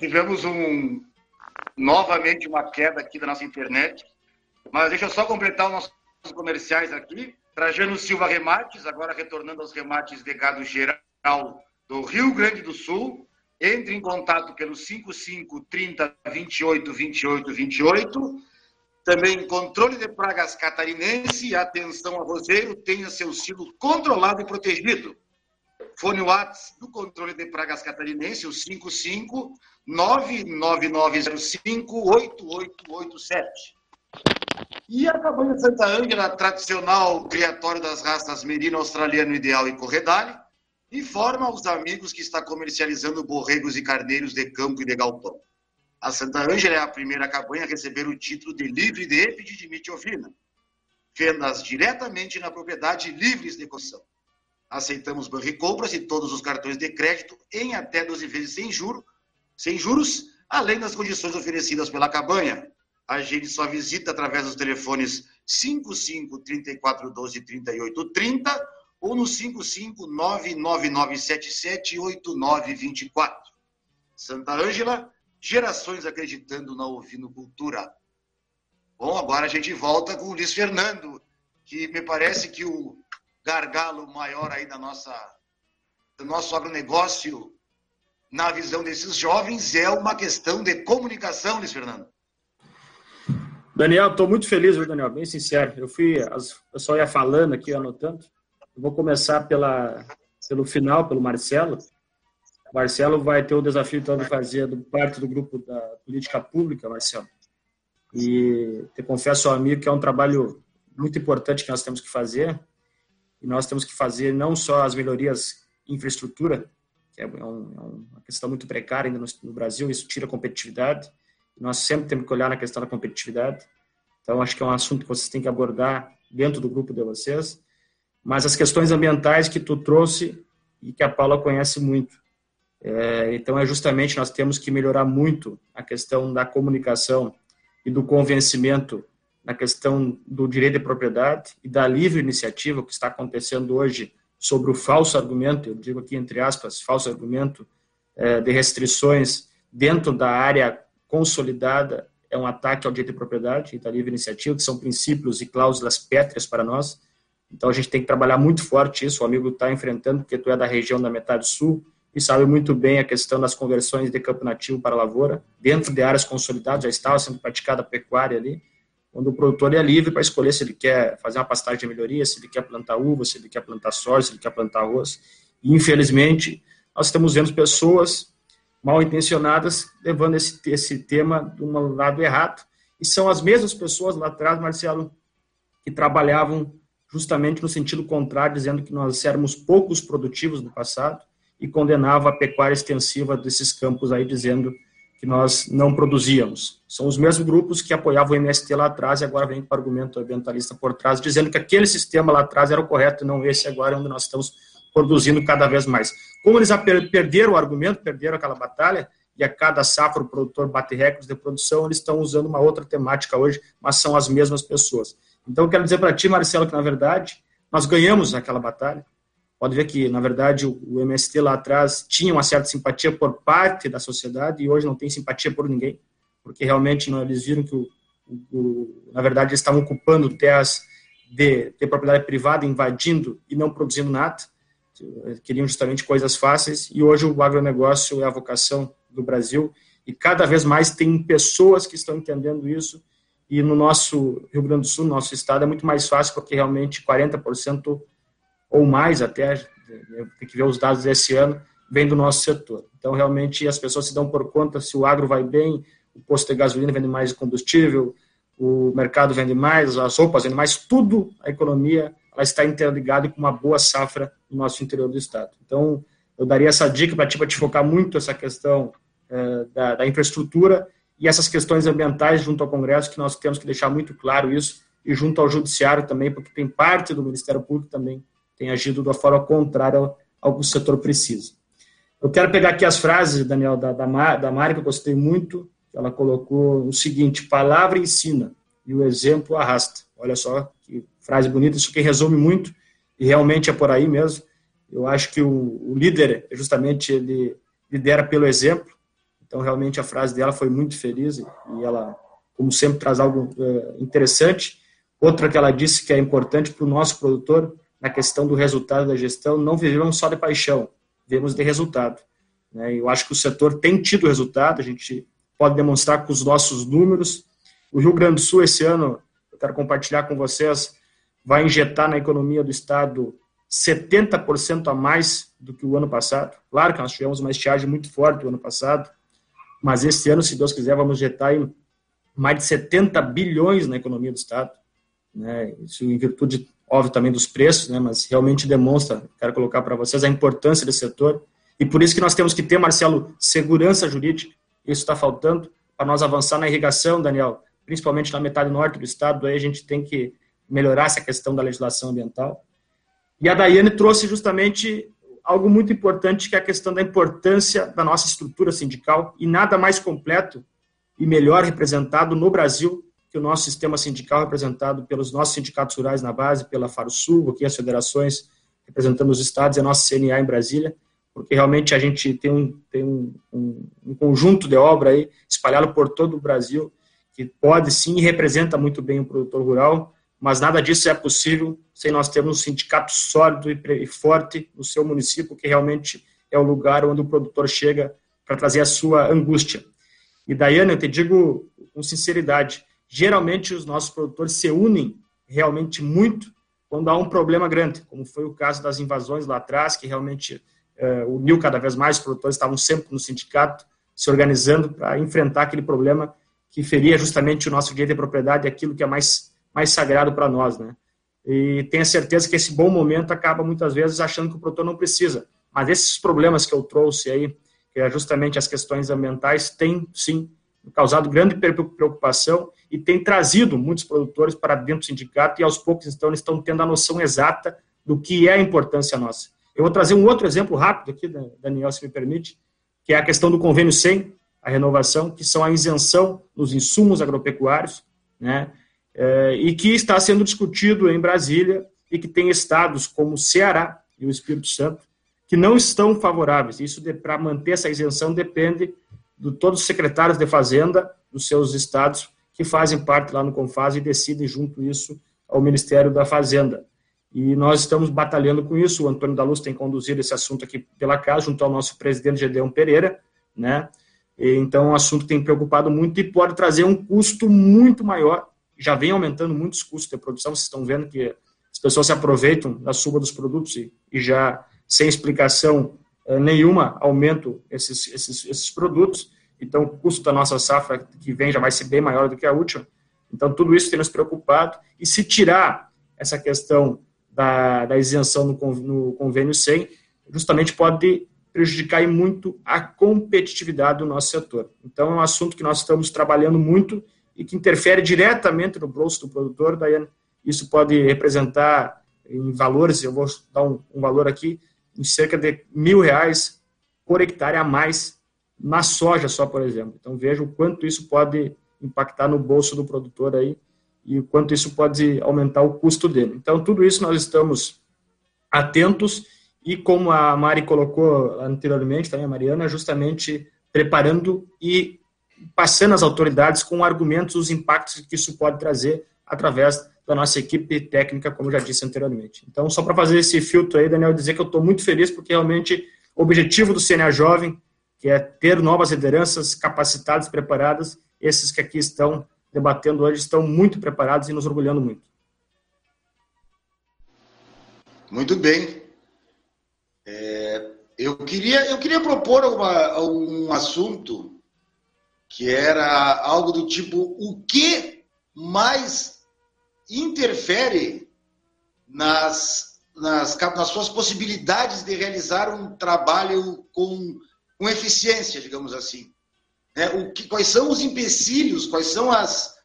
tivemos um novamente uma queda aqui da nossa internet, mas deixa eu só completar os nossos comerciais aqui. Trajano Silva Remates, agora retornando aos remates de gado geral do Rio Grande do Sul. Entre em contato pelo 55 30 28 28 28. Também controle de pragas catarinense. Atenção a roseiro, tenha seu silo controlado e protegido. Fone WhatsApp do controle de pragas catarinense, o 55 999058887. E a Cabanha Santa Ângela, tradicional criatório das raças Merino, Australiano Ideal e Corredale, informa aos amigos que está comercializando borregos e carneiros de campo e de galpão. A Santa Ângela é a primeira cabanha a receber o título de livre de epididimite ovina. Vendas diretamente na propriedade livres de coção. Aceitamos banricompras e todos os cartões de crédito em até 12 vezes sem juros sem juros, além das condições oferecidas pela cabanha. A gente só visita através dos telefones 55 34 12 38 30 ou no 55 99977 8924. Santa Ângela, gerações acreditando na ovinocultura. Bom, agora a gente volta com o Luiz Fernando, que me parece que o gargalo maior aí da nossa, do nosso agronegócio na visão desses jovens, é uma questão de comunicação, Luiz Fernando. Daniel, estou muito feliz, viu, Daniel? Bem sincero. Eu fui, eu só ia falando aqui, anotando. Eu vou começar pela, pelo final, pelo Marcelo. O Marcelo vai ter o desafio então, de fazer do, parte do grupo da política pública, Marcelo. E te confesso ao amigo que é um trabalho muito importante que nós temos que fazer. E nós temos que fazer não só as melhorias em infraestrutura, que é, um, é uma questão muito precária ainda no, no Brasil, isso tira competitividade, nós sempre temos que olhar na questão da competitividade, então acho que é um assunto que vocês têm que abordar dentro do grupo de vocês, mas as questões ambientais que tu trouxe e que a Paula conhece muito. É, então é justamente nós temos que melhorar muito a questão da comunicação e do convencimento na questão do direito de propriedade e da livre iniciativa, que está acontecendo hoje sobre o falso argumento, eu digo aqui entre aspas, falso argumento é, de restrições dentro da área consolidada, é um ataque ao direito de propriedade e da livre iniciativa, que são princípios e cláusulas pétreas para nós. Então a gente tem que trabalhar muito forte isso, o amigo está enfrentando, porque tu é da região da metade sul, e sabe muito bem a questão das conversões de campo nativo para lavoura, dentro de áreas consolidadas, já estava sendo praticada pecuária ali, onde o produtor é livre para escolher se ele quer fazer uma pastagem de melhoria, se ele quer plantar uva, se ele quer plantar soja, se ele quer plantar arroz. E, infelizmente, nós estamos vendo pessoas mal intencionadas levando esse, esse tema de um lado errado. E são as mesmas pessoas lá atrás, Marcelo, que trabalhavam justamente no sentido contrário, dizendo que nós éramos poucos produtivos no passado e condenava a pecuária extensiva desses campos aí, dizendo que nós não produzíamos. São os mesmos grupos que apoiavam o MST lá atrás e agora vem com o argumento ambientalista por trás, dizendo que aquele sistema lá atrás era o correto e não esse agora, onde nós estamos produzindo cada vez mais. Como eles perderam o argumento, perderam aquela batalha, e a cada safra o produtor bate recordes de produção, eles estão usando uma outra temática hoje, mas são as mesmas pessoas. Então, quero dizer para ti, Marcelo, que na verdade nós ganhamos aquela batalha, pode ver que, na verdade, o MST lá atrás tinha uma certa simpatia por parte da sociedade e hoje não tem simpatia por ninguém, porque realmente não, eles viram que, o, o, na verdade, eles estavam ocupando terras de, de, propriedade privada, invadindo e não produzindo nada, queriam justamente coisas fáceis, e hoje o agronegócio é a vocação do Brasil, e cada vez mais tem pessoas que estão entendendo isso, e no nosso Rio Grande do Sul, no nosso estado, é muito mais fácil, porque realmente 40% ou mais até, tem que ver os dados desse ano, vem do nosso setor. Então, realmente, as pessoas se dão por conta se o agro vai bem, o posto de gasolina vende mais combustível, o mercado vende mais, as roupas vendem mais, tudo, a economia, ela está interligada com uma boa safra no nosso interior do estado. Então, eu daria essa dica para ti, para te focar muito essa questão é, da, da infraestrutura e essas questões ambientais junto ao Congresso, que nós temos que deixar muito claro isso, e junto ao Judiciário também, porque tem parte do Ministério Público também tem agido da forma contrária ao que o setor precisa. Eu quero pegar aqui as frases, Daniel, da, da, da Mari, que eu gostei muito. Ela colocou o seguinte: palavra ensina e o exemplo arrasta. Olha só que frase bonita, isso que resume muito, e realmente é por aí mesmo. Eu acho que o, o líder, justamente, ele lidera pelo exemplo. Então, realmente, a frase dela foi muito feliz e, ela, como sempre, traz algo é, interessante. Outra que ela disse que é importante para o nosso produtor na questão do resultado da gestão, não vivemos só de paixão, vivemos de resultado. Né? Eu acho que o setor tem tido resultado, a gente pode demonstrar com os nossos números. O Rio Grande do Sul, esse ano, eu quero compartilhar com vocês, vai injetar na economia do Estado 70% a mais do que o ano passado. Claro que nós tivemos uma estiagem muito forte no ano passado, mas esse ano, se Deus quiser, vamos injetar mais de 70 bilhões na economia do Estado. Né? Isso em virtude óbvio também dos preços, né, mas realmente demonstra, quero colocar para vocês, a importância desse setor. E por isso que nós temos que ter, Marcelo, segurança jurídica. Isso está faltando para nós avançar na irrigação, Daniel, principalmente na metade norte do estado. Aí a gente tem que melhorar essa questão da legislação ambiental. E a Daiane trouxe justamente algo muito importante, que é a questão da importância da nossa estrutura sindical e nada mais completo e melhor representado no Brasil que o nosso sistema sindical, representado pelos nossos sindicatos rurais na base, pela FARSUL, aqui as federações representando os estados e a nossa CNA em Brasília, porque realmente a gente tem um, tem um, um, um conjunto de obra aí espalhado por todo o Brasil, que pode sim e representa muito bem o produtor rural, mas nada disso é possível sem nós termos um sindicato sólido e forte no seu município, que realmente é o lugar onde o produtor chega para trazer a sua angústia. E, Daiane, eu te digo com sinceridade, geralmente os nossos produtores se unem realmente muito quando há um problema grande, como foi o caso das invasões lá atrás, que realmente eh, uniu cada vez mais, os produtores estavam sempre no sindicato, se organizando para enfrentar aquele problema que feria justamente o nosso direito de propriedade, aquilo que é mais, mais sagrado para nós, né? e tenha certeza que esse bom momento acaba muitas vezes achando que o produtor não precisa. Mas esses problemas que eu trouxe aí, que é justamente as questões ambientais, têm sim causado grande preocupação e tem trazido muitos produtores para dentro do sindicato e aos poucos então eles estão tendo a noção exata do que é a importância nossa. Eu vou trazer um outro exemplo rápido aqui, Daniel, se me permite, que é a questão do convênio 100, a renovação, que são a isenção dos insumos agropecuários, né, é, e que está sendo discutido em Brasília e que tem estados como Ceará e o Espírito Santo que não estão favoráveis. Isso para manter essa isenção depende de todos os secretários de Fazenda dos seus estados que fazem parte lá no Confaz e decidem junto isso ao Ministério da Fazenda. E nós estamos batalhando com isso. O Antônio da Luz tem conduzido esse assunto aqui pela casa, junto ao nosso presidente Gedeão Pereira, né? Então, o assunto tem preocupado muito e pode trazer um custo muito maior. Já vem aumentando muitos custos de produção. Vocês estão vendo que as pessoas se aproveitam da suba dos produtos e, e já sem explicação nenhuma, aumento esses, esses, esses produtos. Então, o custo da nossa safra que vem já vai ser bem maior do que a última. Então, tudo isso tem nos preocupado. E se tirar essa questão da, da isenção no, no convênio 100, justamente pode prejudicar muito a competitividade do nosso setor. Então, é um assunto que nós estamos trabalhando muito e que interfere diretamente no bolso do produtor. Daí, isso pode representar em valores, eu vou dar um, um valor aqui, em cerca de mil reais por hectare a mais na soja só, por exemplo. Então veja o quanto isso pode impactar no bolso do produtor aí e o quanto isso pode aumentar o custo dele. Então tudo isso nós estamos atentos e como a Mari colocou anteriormente, também a Mariana, justamente preparando e passando às autoridades com argumentos os impactos que isso pode trazer através da nossa equipe técnica, como já disse anteriormente. Então, só para fazer esse filtro aí, Daniel, dizer que eu estou muito feliz, porque realmente o objetivo do CNA Jovem, que é ter novas lideranças capacitadas, preparadas, esses que aqui estão debatendo hoje estão muito preparados e nos orgulhando muito. Muito bem. É, eu, queria, eu queria propor uma, um assunto que era algo do tipo: o que mais interfere nas, nas, nas suas possibilidades de realizar um trabalho com, com eficiência, digamos assim. É, o que, quais são os empecilhos, quais são as,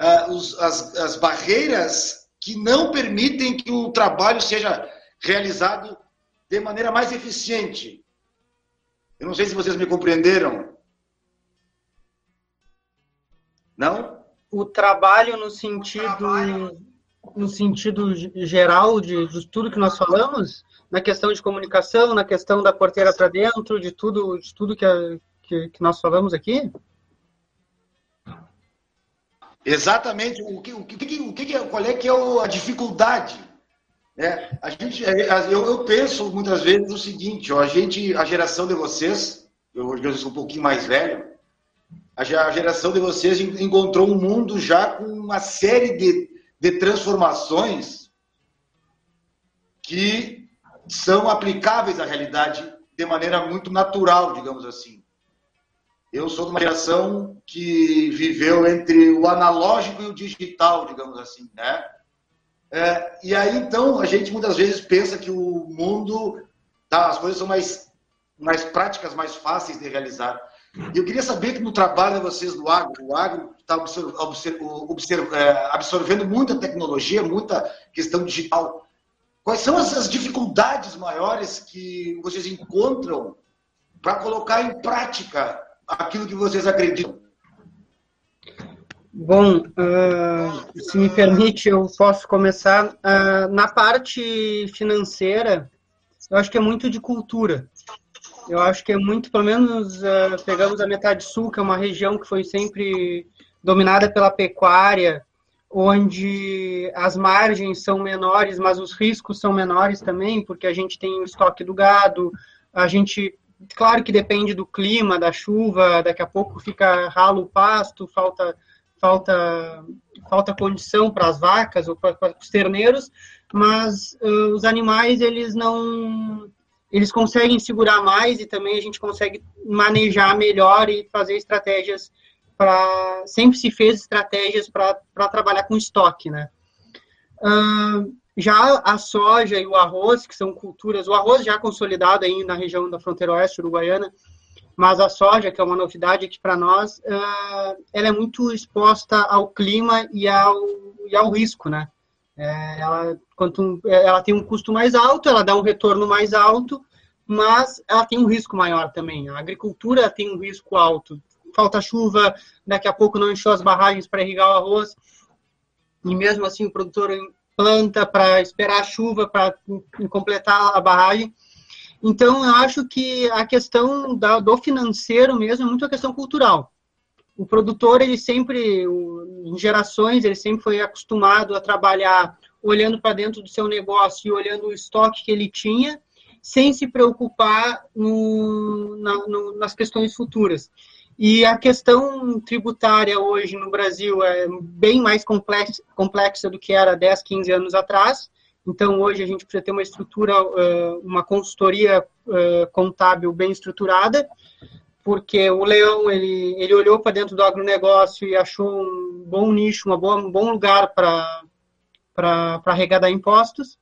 uh, os, as, as barreiras que não permitem que o trabalho seja realizado de maneira mais eficiente. Eu não sei se vocês me compreenderam. Não? O trabalho no sentido no sentido geral de, de tudo que nós falamos, na questão de comunicação, na questão da porteira para dentro, de tudo, de tudo que, a, que, que, nós falamos aqui? Exatamente. O que, o que, o que, qual é que é a dificuldade? É, a gente, é, eu, eu penso muitas vezes o seguinte: ó, a gente, a geração de vocês, eu, eu sou um pouquinho mais velho, a geração de vocês encontrou um mundo já com uma série de, de transformações que são aplicáveis à realidade de maneira muito natural, digamos assim. Eu sou de uma geração que viveu entre o analógico e o digital, digamos assim, né? É, e aí, então, a gente muitas vezes pensa que o mundo, tá, as coisas são mais, mais práticas, mais fáceis de realizar. Eu queria saber que no trabalho de vocês do agro, o agro está é, absorvendo muita tecnologia, muita questão digital. Quais são essas dificuldades maiores que vocês encontram para colocar em prática aquilo que vocês acreditam? Bom, uh, se me permite, eu posso começar. Uh, na parte financeira, eu acho que é muito de cultura. Eu acho que é muito, pelo menos, uh, pegamos a metade sul, que é uma região que foi sempre dominada pela pecuária, onde as margens são menores, mas os riscos são menores também, porque a gente tem o estoque do gado, a gente, claro que depende do clima, da chuva, daqui a pouco fica ralo o pasto, falta falta falta condição para as vacas ou para os terneiros, mas uh, os animais eles não eles conseguem segurar mais e também a gente consegue manejar melhor e fazer estratégias para sempre se fez estratégias para trabalhar com estoque, né? Uh, Já a soja e o arroz, que são culturas, o arroz já consolidado aí na região da fronteira oeste uruguaiana, mas a soja, que é uma novidade aqui para nós, uh, ela é muito exposta ao clima e ao, e ao risco, né? É, ela, quanto, ela tem um custo mais alto, ela dá um retorno mais alto, mas ela tem um risco maior também. A agricultura tem um risco alto. Falta chuva, daqui a pouco não encheu as barragens para irrigar o arroz, e mesmo assim o produtor planta para esperar a chuva para completar a barragem. Então, eu acho que a questão da, do financeiro mesmo é muito a questão cultural. O produtor, ele sempre, em gerações, ele sempre foi acostumado a trabalhar olhando para dentro do seu negócio e olhando o estoque que ele tinha, sem se preocupar no, na, no, nas questões futuras. E a questão tributária hoje no Brasil é bem mais complexa, complexa do que era 10, 15 anos atrás. Então, hoje a gente precisa ter uma estrutura, uma consultoria contábil bem estruturada, porque o Leão, ele, ele olhou para dentro do agronegócio e achou um bom nicho, uma boa, um bom lugar para arrecadar impostos.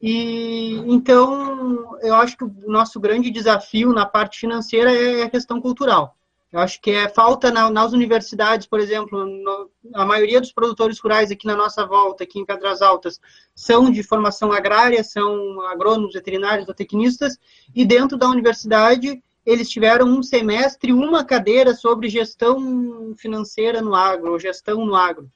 E então, eu acho que o nosso grande desafio na parte financeira é a questão cultural. Eu acho que é falta na, nas universidades, por exemplo, no, a maioria dos produtores rurais aqui na nossa volta, aqui em Pedras Altas, são de formação agrária, são agrônomos, veterinários, tecnistas, e dentro da universidade eles tiveram um semestre, uma cadeira sobre gestão financeira no agro, ou gestão no agro.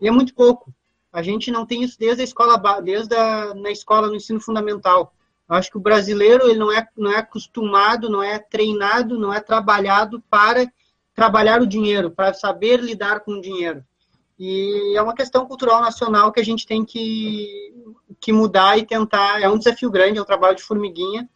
E é muito pouco. A gente não tem isso desde a escola, desde a, na escola, no ensino fundamental. Acho que o brasileiro ele não é, não é acostumado, não é treinado, não é trabalhado para trabalhar o dinheiro, para saber lidar com o dinheiro. E é uma questão cultural nacional que a gente tem que, que mudar e tentar. É um desafio grande, é um trabalho de formiguinha.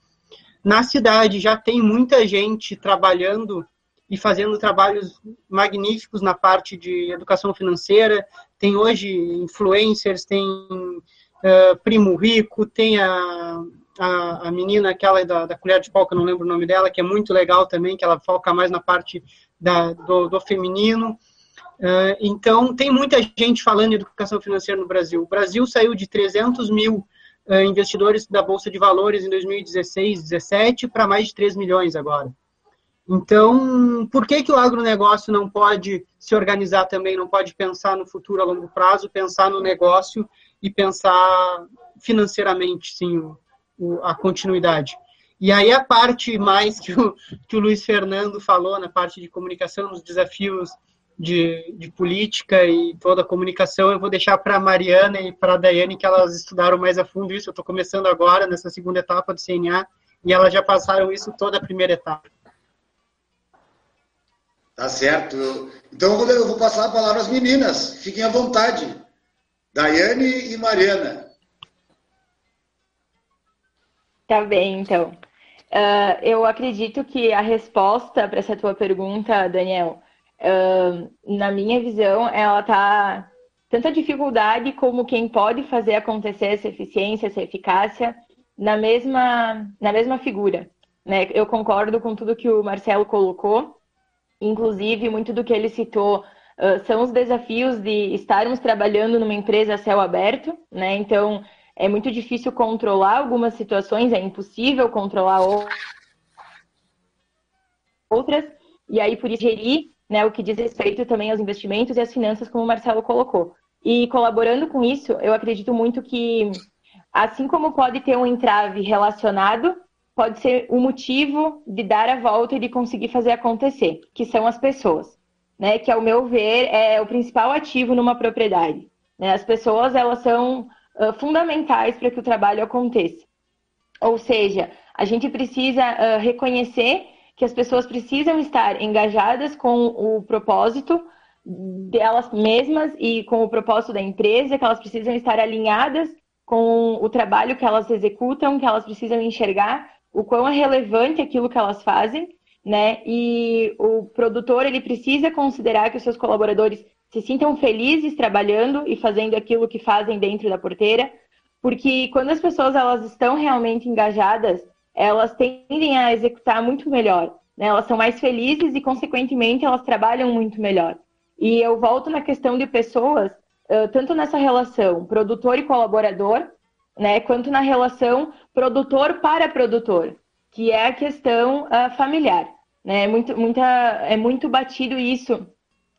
Na cidade já tem muita gente trabalhando e fazendo trabalhos magníficos na parte de educação financeira. Tem hoje influencers, tem uh, Primo Rico, tem a a, a menina aquela da, da colher de pau, que eu não lembro o nome dela, que é muito legal também, que ela foca mais na parte da, do, do feminino. Uh, então, tem muita gente falando em educação financeira no Brasil. O Brasil saiu de 300 mil investidores da Bolsa de Valores em 2016, 2017, para mais de 3 milhões agora. Então, por que, que o agronegócio não pode se organizar também, não pode pensar no futuro a longo prazo, pensar no negócio e pensar financeiramente, sim, a continuidade. E aí a parte mais que o, que o Luiz Fernando falou, na parte de comunicação, nos desafios de, de política e toda a comunicação, eu vou deixar para a Mariana e para a Daiane, que elas estudaram mais a fundo isso. Eu estou começando agora, nessa segunda etapa do CNA, e elas já passaram isso toda a primeira etapa. Tá certo. Então eu vou passar a palavra às meninas. Fiquem à vontade. Daiane e Mariana. Tá bem, então. Uh, eu acredito que a resposta para essa tua pergunta, Daniel, na minha visão, ela tá tanto a dificuldade como quem pode fazer acontecer essa eficiência, essa eficácia na mesma, na mesma figura. Né? Eu concordo com tudo que o Marcelo colocou, inclusive muito do que ele citou uh, são os desafios de estarmos trabalhando numa empresa a céu aberto, né? Então, é muito difícil controlar algumas situações, é impossível controlar outras, e aí por isso gerir né, o que diz respeito também aos investimentos e às finanças, como o Marcelo colocou. E colaborando com isso, eu acredito muito que, assim como pode ter um entrave relacionado, pode ser o motivo de dar a volta e de conseguir fazer acontecer, que são as pessoas, né? Que, ao meu ver, é o principal ativo numa propriedade. Né? As pessoas, elas são uh, fundamentais para que o trabalho aconteça. Ou seja, a gente precisa uh, reconhecer que as pessoas precisam estar engajadas com o propósito delas mesmas e com o propósito da empresa, que elas precisam estar alinhadas com o trabalho que elas executam, que elas precisam enxergar o quão é relevante aquilo que elas fazem, né? E o produtor ele precisa considerar que os seus colaboradores se sintam felizes trabalhando e fazendo aquilo que fazem dentro da porteira, porque quando as pessoas elas estão realmente engajadas, elas tendem a executar muito melhor, né? Elas são mais felizes e, consequentemente, elas trabalham muito melhor. E eu volto na questão de pessoas, tanto nessa relação produtor e colaborador, né, quanto na relação produtor para produtor, que é a questão familiar. Né? É, muito, muita, é muito batido isso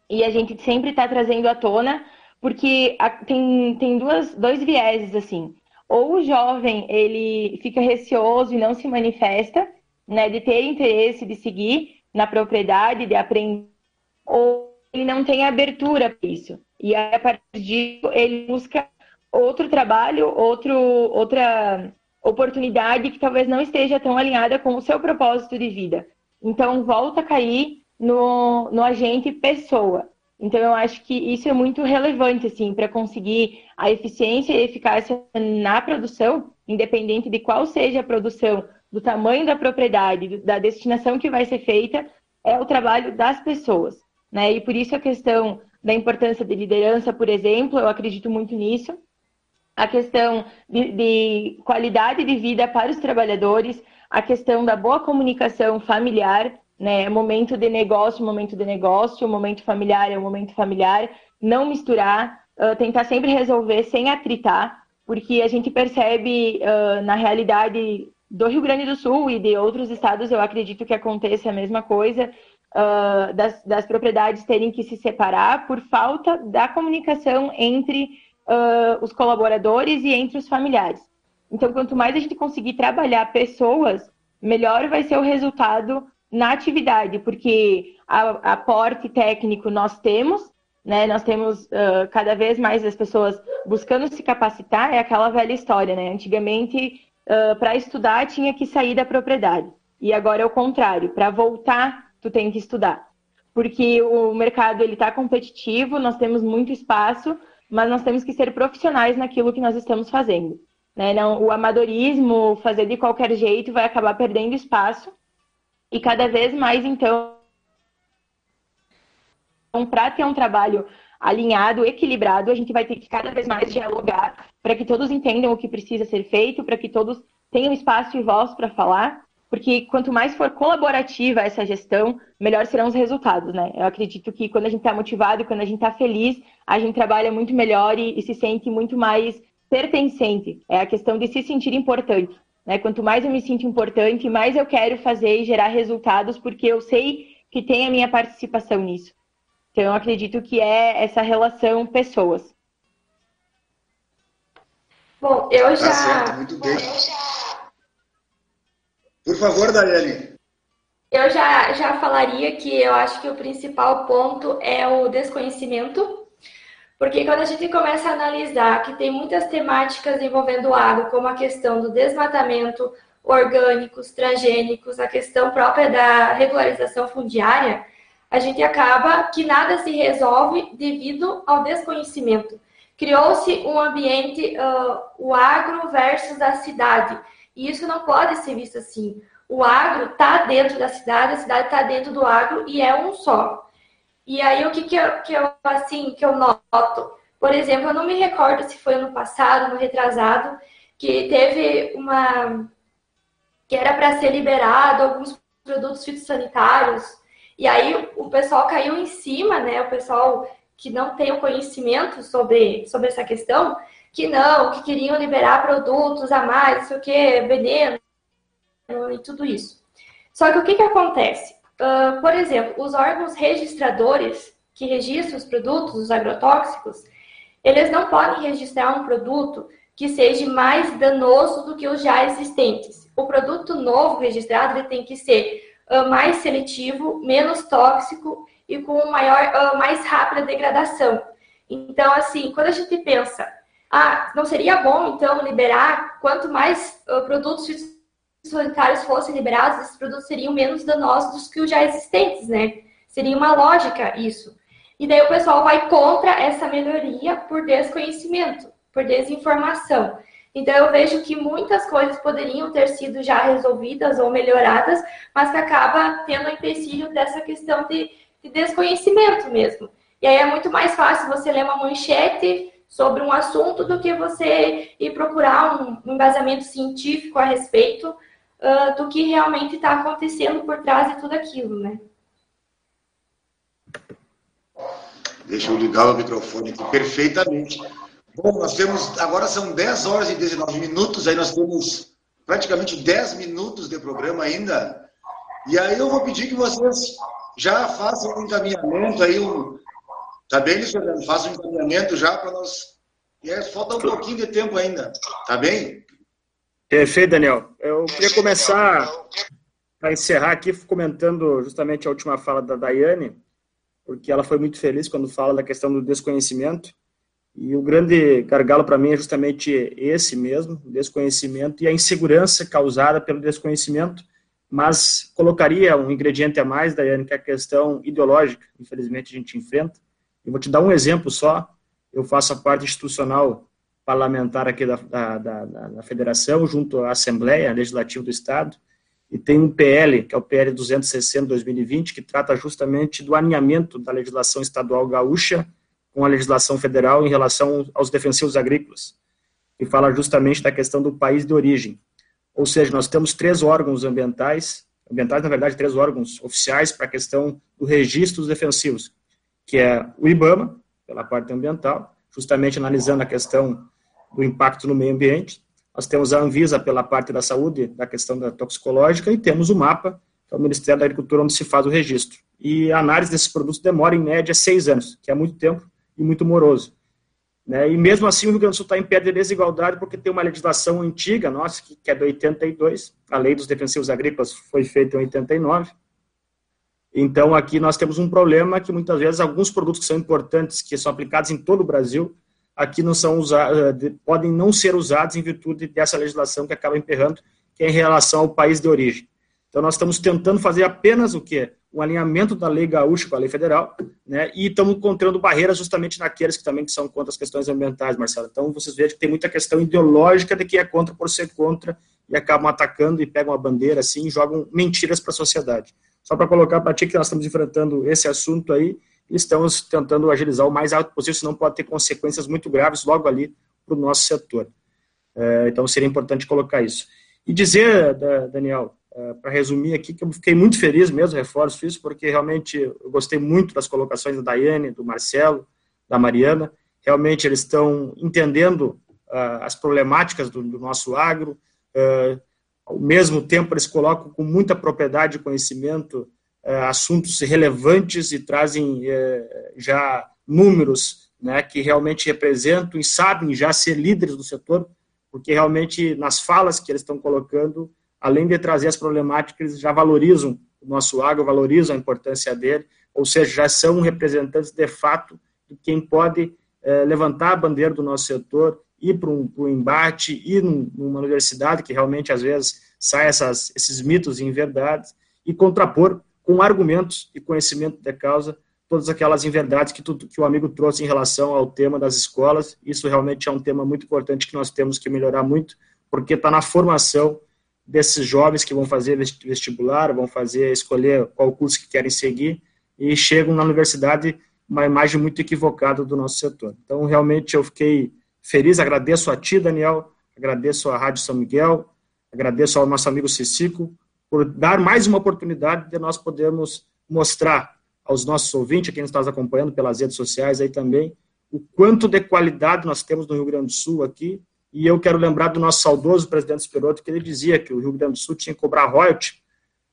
e a gente sempre está trazendo à tona, porque tem, tem duas, dois vieses, assim. Ou o jovem, ele fica receoso e não se manifesta, né, de ter interesse de seguir na propriedade, de aprender, ou ele não tem abertura para isso. E aí, a partir disso, ele busca outro trabalho, outro, outra oportunidade que talvez não esteja tão alinhada com o seu propósito de vida. Então, volta a cair no, no agente pessoa. Então, eu acho que isso é muito relevante, assim, para conseguir a eficiência e eficácia na produção, independente de qual seja a produção, do tamanho da propriedade, da destinação que vai ser feita, é o trabalho das pessoas. Né? E por isso a questão da importância de liderança, por exemplo, eu acredito muito nisso. A questão de, de qualidade de vida para os trabalhadores, a questão da boa comunicação familiar, né? Momento de negócio, momento de negócio, momento familiar é um momento familiar. Não misturar, uh, tentar sempre resolver sem atritar, porque a gente percebe uh, na realidade do Rio Grande do Sul e de outros estados, eu acredito que aconteça a mesma coisa, uh, das, das, propriedades terem que se separar por falta da comunicação entre os colaboradores e entre os familiares. Então, quanto mais a gente conseguir trabalhar pessoas, melhor vai ser o resultado na atividade, porque a, aporte técnico nós temos, né? Nós temos uh, cada vez mais as pessoas buscando se capacitar, é aquela velha história, né? Antigamente, uh, para estudar, tinha que sair da propriedade. E agora é o contrário, para voltar, tu tem que estudar. Porque o mercado ele está competitivo, nós temos muito espaço, mas nós temos que ser profissionais naquilo que nós estamos fazendo. Né? Não, o amadorismo, fazer de qualquer jeito, vai acabar perdendo espaço. E cada vez mais, então, para ter um trabalho alinhado, equilibrado, a gente vai ter que cada vez mais dialogar para que todos entendam o que precisa ser feito, para que todos tenham espaço e voz para falar, porque quanto mais for colaborativa essa gestão, melhor serão os resultados, né? Eu acredito que quando a gente está motivado, quando a gente está feliz, a gente trabalha muito melhor e, e se sente muito mais pertencente, é a questão de se sentir importante. Né? Quanto mais eu me sinto importante, mais eu quero fazer e gerar resultados, porque eu sei que tem a minha participação nisso. Então, eu acredito que é essa relação pessoas. Bom, eu já. Tá certo, muito bem. Por favor, Daiane. Eu já, já falaria que eu acho que o principal ponto é o desconhecimento porque quando a gente começa a analisar que tem muitas temáticas envolvendo água, como a questão do desmatamento, orgânicos, transgênicos, a questão própria da regularização fundiária, a gente acaba que nada se resolve devido ao desconhecimento. Criou-se um ambiente, uh, o agro versus a cidade, e isso não pode ser visto assim. O agro está dentro da cidade, a cidade está dentro do agro e é um só. E aí o que, que, eu, que eu assim que eu noto? Por exemplo, eu não me recordo se foi ano passado, no retrasado, que teve uma que era para ser liberado alguns produtos fitossanitários. E aí o pessoal caiu em cima, né? O pessoal que não tem o conhecimento sobre, sobre essa questão, que não, que queriam liberar produtos a mais, não sei o que, veneno e tudo isso. Só que o que, que acontece? Uh, por exemplo, os órgãos registradores que registram os produtos, os agrotóxicos, eles não podem registrar um produto que seja mais danoso do que os já existentes. O produto novo registrado tem que ser uh, mais seletivo, menos tóxico e com maior, uh, mais rápida degradação. Então, assim, quando a gente pensa, ah, não seria bom então liberar quanto mais produtos sanitários fossem liberados, esses produtos seriam menos danosos do que os já existentes, né? Seria uma lógica isso. E daí o pessoal vai contra essa melhoria por desconhecimento, por desinformação. Então eu vejo que muitas coisas poderiam ter sido já resolvidas ou melhoradas, mas que acaba tendo o empecilho dessa questão de, de desconhecimento mesmo. E aí é muito mais fácil você ler uma manchete sobre um assunto do que você ir procurar um embasamento científico a respeito uh, do que realmente está acontecendo por trás de tudo aquilo, né? Deixa eu ligar o microfone aqui perfeitamente. Bom, nós temos, agora são 10 horas e 19 minutos, aí nós temos praticamente 10 minutos de programa ainda. E aí eu vou pedir que vocês já façam um encaminhamento aí, um, tá bem, Luciano? Façam um encaminhamento já para nós. É, falta um pouquinho de tempo ainda, tá bem? Perfeito, Daniel. Eu queria começar a encerrar aqui comentando justamente a última fala da Daiane, porque ela foi muito feliz quando fala da questão do desconhecimento. E o grande gargalo para mim é justamente esse mesmo, o desconhecimento e a insegurança causada pelo desconhecimento, mas colocaria um ingrediente a mais, Daiane, que é a questão ideológica, infelizmente a gente enfrenta. Eu vou te dar um exemplo só, eu faço a parte institucional parlamentar aqui da, da, da, da federação, junto à Assembleia Legislativa do Estado, e tem um PL, que é o PL 260-2020, que trata justamente do alinhamento da legislação estadual gaúcha com a legislação federal em relação aos defensivos agrícolas, e fala justamente da questão do país de origem. Ou seja, nós temos três órgãos ambientais, ambientais, na verdade, três órgãos oficiais para a questão do registro dos defensivos, que é o IBAMA, pela parte ambiental, justamente analisando a questão do impacto no meio ambiente, nós temos a Anvisa pela parte da saúde, da questão da toxicológica, e temos o MAPA, que é o Ministério da Agricultura, onde se faz o registro. E a análise desses produtos demora, em média, seis anos, que é muito tempo e muito moroso. Né? E mesmo assim, o Rio Grande do Sul está em pé de desigualdade, porque tem uma legislação antiga nossa, que é de 82, a Lei dos Defensivos Agrícolas foi feita em 89. Então, aqui nós temos um problema que muitas vezes alguns produtos que são importantes, que são aplicados em todo o Brasil, aqui não são usados, eh, podem não ser usados em virtude dessa legislação que acaba emperrando, que é em relação ao país de origem. Então, nós estamos tentando fazer apenas o quê? Um alinhamento da lei gaúcha com a lei federal, né? E estamos encontrando barreiras justamente naqueles que também são contra as questões ambientais, Marcelo. Então, vocês vejam que tem muita questão ideológica de que é contra por ser contra e acabam atacando e pegam a bandeira assim e jogam mentiras para a sociedade. Só para colocar para ti que nós estamos enfrentando esse assunto aí estamos tentando agilizar o mais alto possível, senão pode ter consequências muito graves logo ali para o nosso setor. É, então, seria importante colocar isso. E dizer, Daniel, é, para resumir aqui, que eu fiquei muito feliz mesmo, reforço isso, porque realmente eu gostei muito das colocações da Daiane, do Marcelo, da Mariana. Realmente eles estão entendendo uh, as problemáticas do, nosso agro. Uh, ao mesmo tempo, eles colocam com muita propriedade e conhecimento assuntos relevantes e trazem é, já números né, que realmente representam e sabem já ser líderes do setor, porque realmente nas falas que eles estão colocando, além de trazer as problemáticas, eles já valorizam o nosso agro, valorizam a importância dele, ou seja, já são representantes de fato de quem pode é, levantar a bandeira do nosso setor, ir para um, um, embate, ir num, numa universidade que realmente às vezes sai essas, esses mitos em verdades e contrapor com argumentos e conhecimento da causa, todas aquelas inverdades que, tu, que o amigo trouxe em relação ao tema das escolas. Isso realmente é um tema muito importante que nós temos que melhorar muito, porque está na formação desses jovens que vão fazer vestibular, vão fazer escolher qual curso que querem seguir e chegam na universidade uma imagem muito equivocada do nosso setor. Então, realmente, eu fiquei feliz, agradeço a ti, Daniel, agradeço à Rádio São Miguel, agradeço ao nosso amigo Cicico, por dar mais uma oportunidade de nós podermos mostrar aos nossos ouvintes, a quem está nos acompanhando pelas redes sociais aí também, o quanto de qualidade nós temos no Rio Grande do Sul aqui, e eu quero lembrar do nosso saudoso presidente Esperoto, que ele dizia que o Rio Grande do Sul tinha que cobrar royalty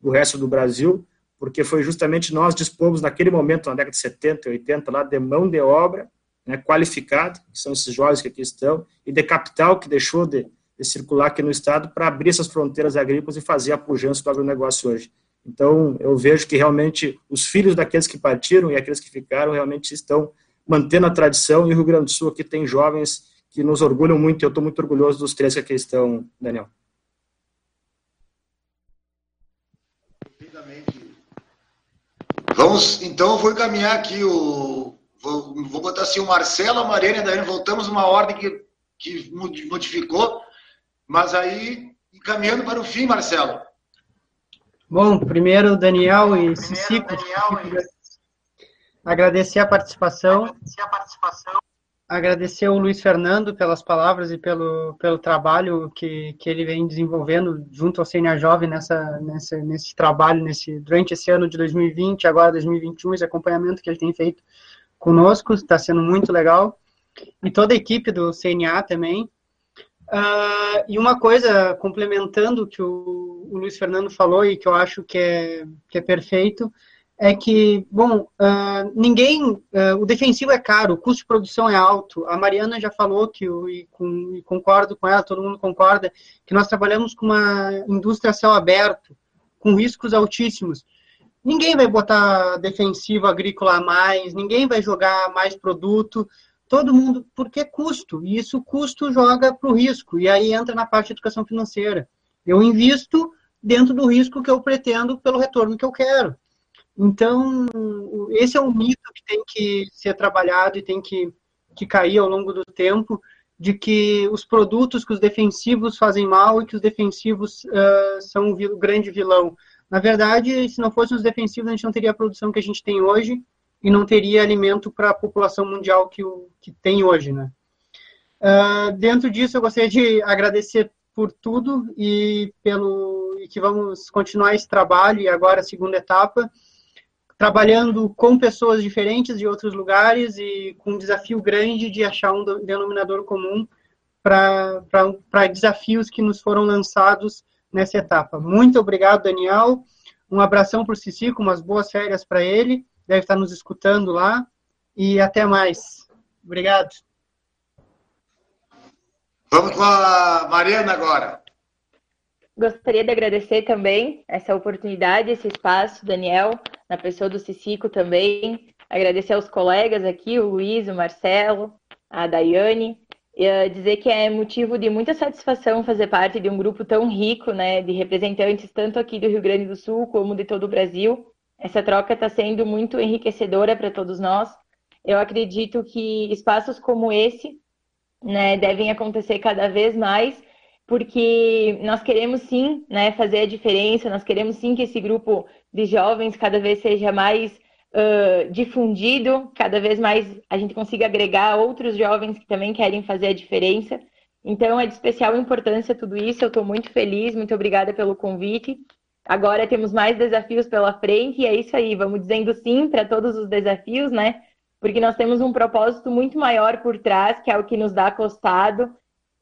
do resto do Brasil, porque foi justamente nós dispomos naquele momento, na década de 70 e 80, lá de mão de obra né, qualificada, que são esses jovens que aqui estão, e de capital que deixou de de circular aqui no estado para abrir essas fronteiras agrícolas e fazer a pujança do agronegócio hoje. Então, eu vejo que realmente os filhos daqueles que partiram e aqueles que ficaram realmente estão mantendo a tradição, e o Rio Grande do Sul aqui tem jovens que nos orgulham muito, e eu estou muito orgulhoso dos três que aqui estão, Daniel. Vamos, então, vou encaminhar aqui o. Vou, vou botar assim: o Marcelo, a Mariana e a Daiane, voltamos numa ordem que, que modificou. Mas aí, encaminhando para o fim, Marcelo. Bom, primeiro, Daniel e Cicico, agradecer a participação. Agradecer a participação. Agradecer o Luiz Fernando pelas palavras e pelo, pelo trabalho que, que ele vem desenvolvendo junto ao CNA Jovem nessa, nessa, nesse trabalho, nesse, durante esse ano de 2020, agora 2021, esse acompanhamento que ele tem feito conosco, está sendo muito legal. e toda a equipe do CNA também. Uh, e uma coisa, complementando o que o, o, Luiz Fernando falou e que eu acho que é, que é perfeito, é que, bom, uh, ninguém, uh, o defensivo é caro, o custo de produção é alto. A Mariana já falou que, e, com, e concordo com ela, todo mundo concorda, que nós trabalhamos com uma indústria a céu aberto, com riscos altíssimos. Ninguém vai botar defensivo agrícola a mais, ninguém vai jogar mais produto, todo mundo, porque é custo, e isso custo joga para o risco, e aí entra na parte de educação financeira. Eu invisto dentro do risco que eu pretendo pelo retorno que eu quero. Então, esse é um mito que tem que ser trabalhado e tem que, que cair ao longo do tempo, de que os produtos que os defensivos fazem mal e que os defensivos uh, são o grande vilão. Na verdade, se não fossem os defensivos, a gente não teria a produção que a gente tem hoje e não teria alimento para a população mundial que, o, que tem hoje, né? Uh, dentro disso, eu gostaria de agradecer por tudo e pelo e que vamos continuar esse trabalho e agora a segunda etapa trabalhando com pessoas diferentes de outros lugares e com um desafio grande de achar um denominador comum para desafios que nos foram lançados nessa etapa. Muito obrigado, Daniel. Um abração para o Cici, com umas boas férias para ele. Deve estar nos escutando lá. E até mais. Obrigado. Vamos com a Mariana agora. Gostaria de agradecer também essa oportunidade, esse espaço, Daniel, na pessoa do Cicico também. Agradecer aos colegas aqui, o Luiz, o Marcelo, a Daiane. E uh, dizer que é motivo de muita satisfação fazer parte de um grupo tão rico, né, de representantes tanto aqui do Rio Grande do Sul como de todo o Brasil. Essa troca está sendo muito enriquecedora para todos nós. Eu acredito que espaços como esse né, devem acontecer cada vez mais porque nós queremos sim né, fazer a diferença, nós queremos sim que esse grupo de jovens cada vez seja mais uh, difundido, cada vez mais a gente consiga agregar outros jovens que também querem fazer a diferença. Então é de especial importância tudo isso, eu estou muito feliz, muito obrigada pelo convite. Agora temos mais desafios pela frente e é isso aí, vamos dizendo sim para todos os desafios, né? Porque nós temos um propósito muito maior por trás, que é o que nos dá costado,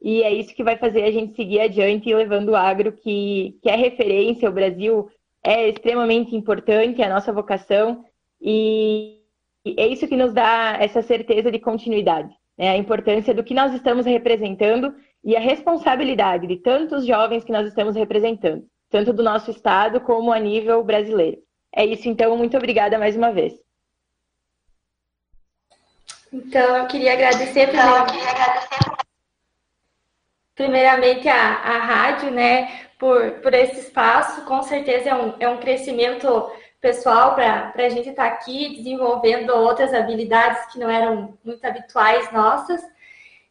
e é isso que vai fazer a gente seguir adiante levando o agro, que, que é referência. O Brasil é extremamente importante, é a nossa vocação. E, e é isso que nos dá essa certeza de continuidade. Né? A importância do que nós estamos representando e a responsabilidade de tantos jovens que nós estamos representando, tanto do nosso estado como a nível brasileiro. É isso, então, muito obrigada mais uma vez. Então, eu queria agradecer. Então, eu queria agradecer primeiramente a, a rádio, né, por, por esse espaço, com certeza é um, é um crescimento pessoal para a gente estar tá aqui desenvolvendo outras habilidades que não eram muito habituais nossas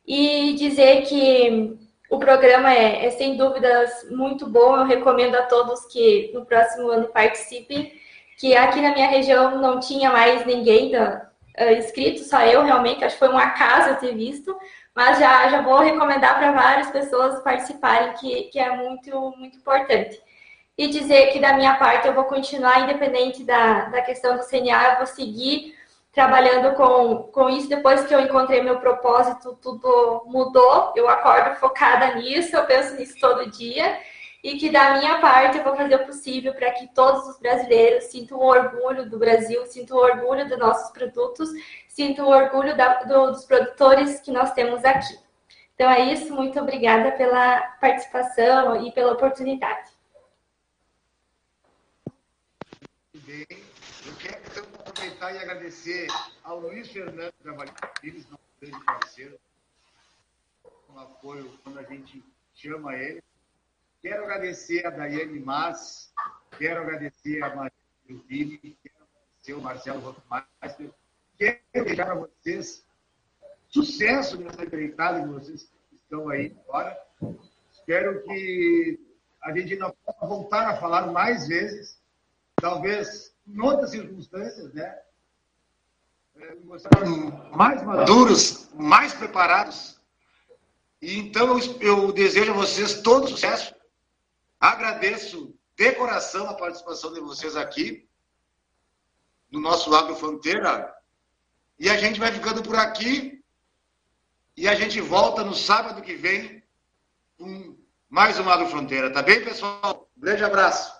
e dizer que o programa é, é sem dúvidas muito bom, eu recomendo a todos que no próximo ano participem, que aqui na minha região não tinha mais ninguém da, uh, inscrito, só eu realmente, acho que foi um acaso eu ter visto, mas já, já vou recomendar para várias pessoas participarem, que, que é muito, muito importante. E dizer que, da minha parte, eu vou continuar, independente da, da questão do CNA, eu vou seguir trabalhando com, com isso. Depois que eu encontrei meu propósito, tudo mudou. Eu acordo focada nisso, eu penso nisso todo dia e que da minha parte eu vou fazer o possível para que todos os brasileiros sintam o orgulho do Brasil, sintam o orgulho dos nossos produtos, sintam o orgulho da, do, dos produtores que nós temos aqui. Então é isso, muito obrigada pela participação e pela oportunidade. Bem, eu quero então aproveitar e agradecer ao Luiz Fernando Trabalho Pires, nosso grande parceiro, com apoio quando a gente chama ele Quero agradecer a Daiane Mas, quero agradecer a Maria Vini, quero agradecer o Marcelo Rockmeister. Quero deixar para vocês sucesso nessa empreitada que vocês estão aí agora. Espero que a gente ainda possa voltar a falar mais vezes, talvez em outras circunstâncias, né? Mais maduros, mais preparados. E então eu, eu desejo a vocês todo sucesso Agradeço de coração a participação de vocês aqui no nosso Agro Fronteira. E a gente vai ficando por aqui. E a gente volta no sábado que vem com mais uma Agro Fronteira. Tá bem, pessoal? Um grande abraço.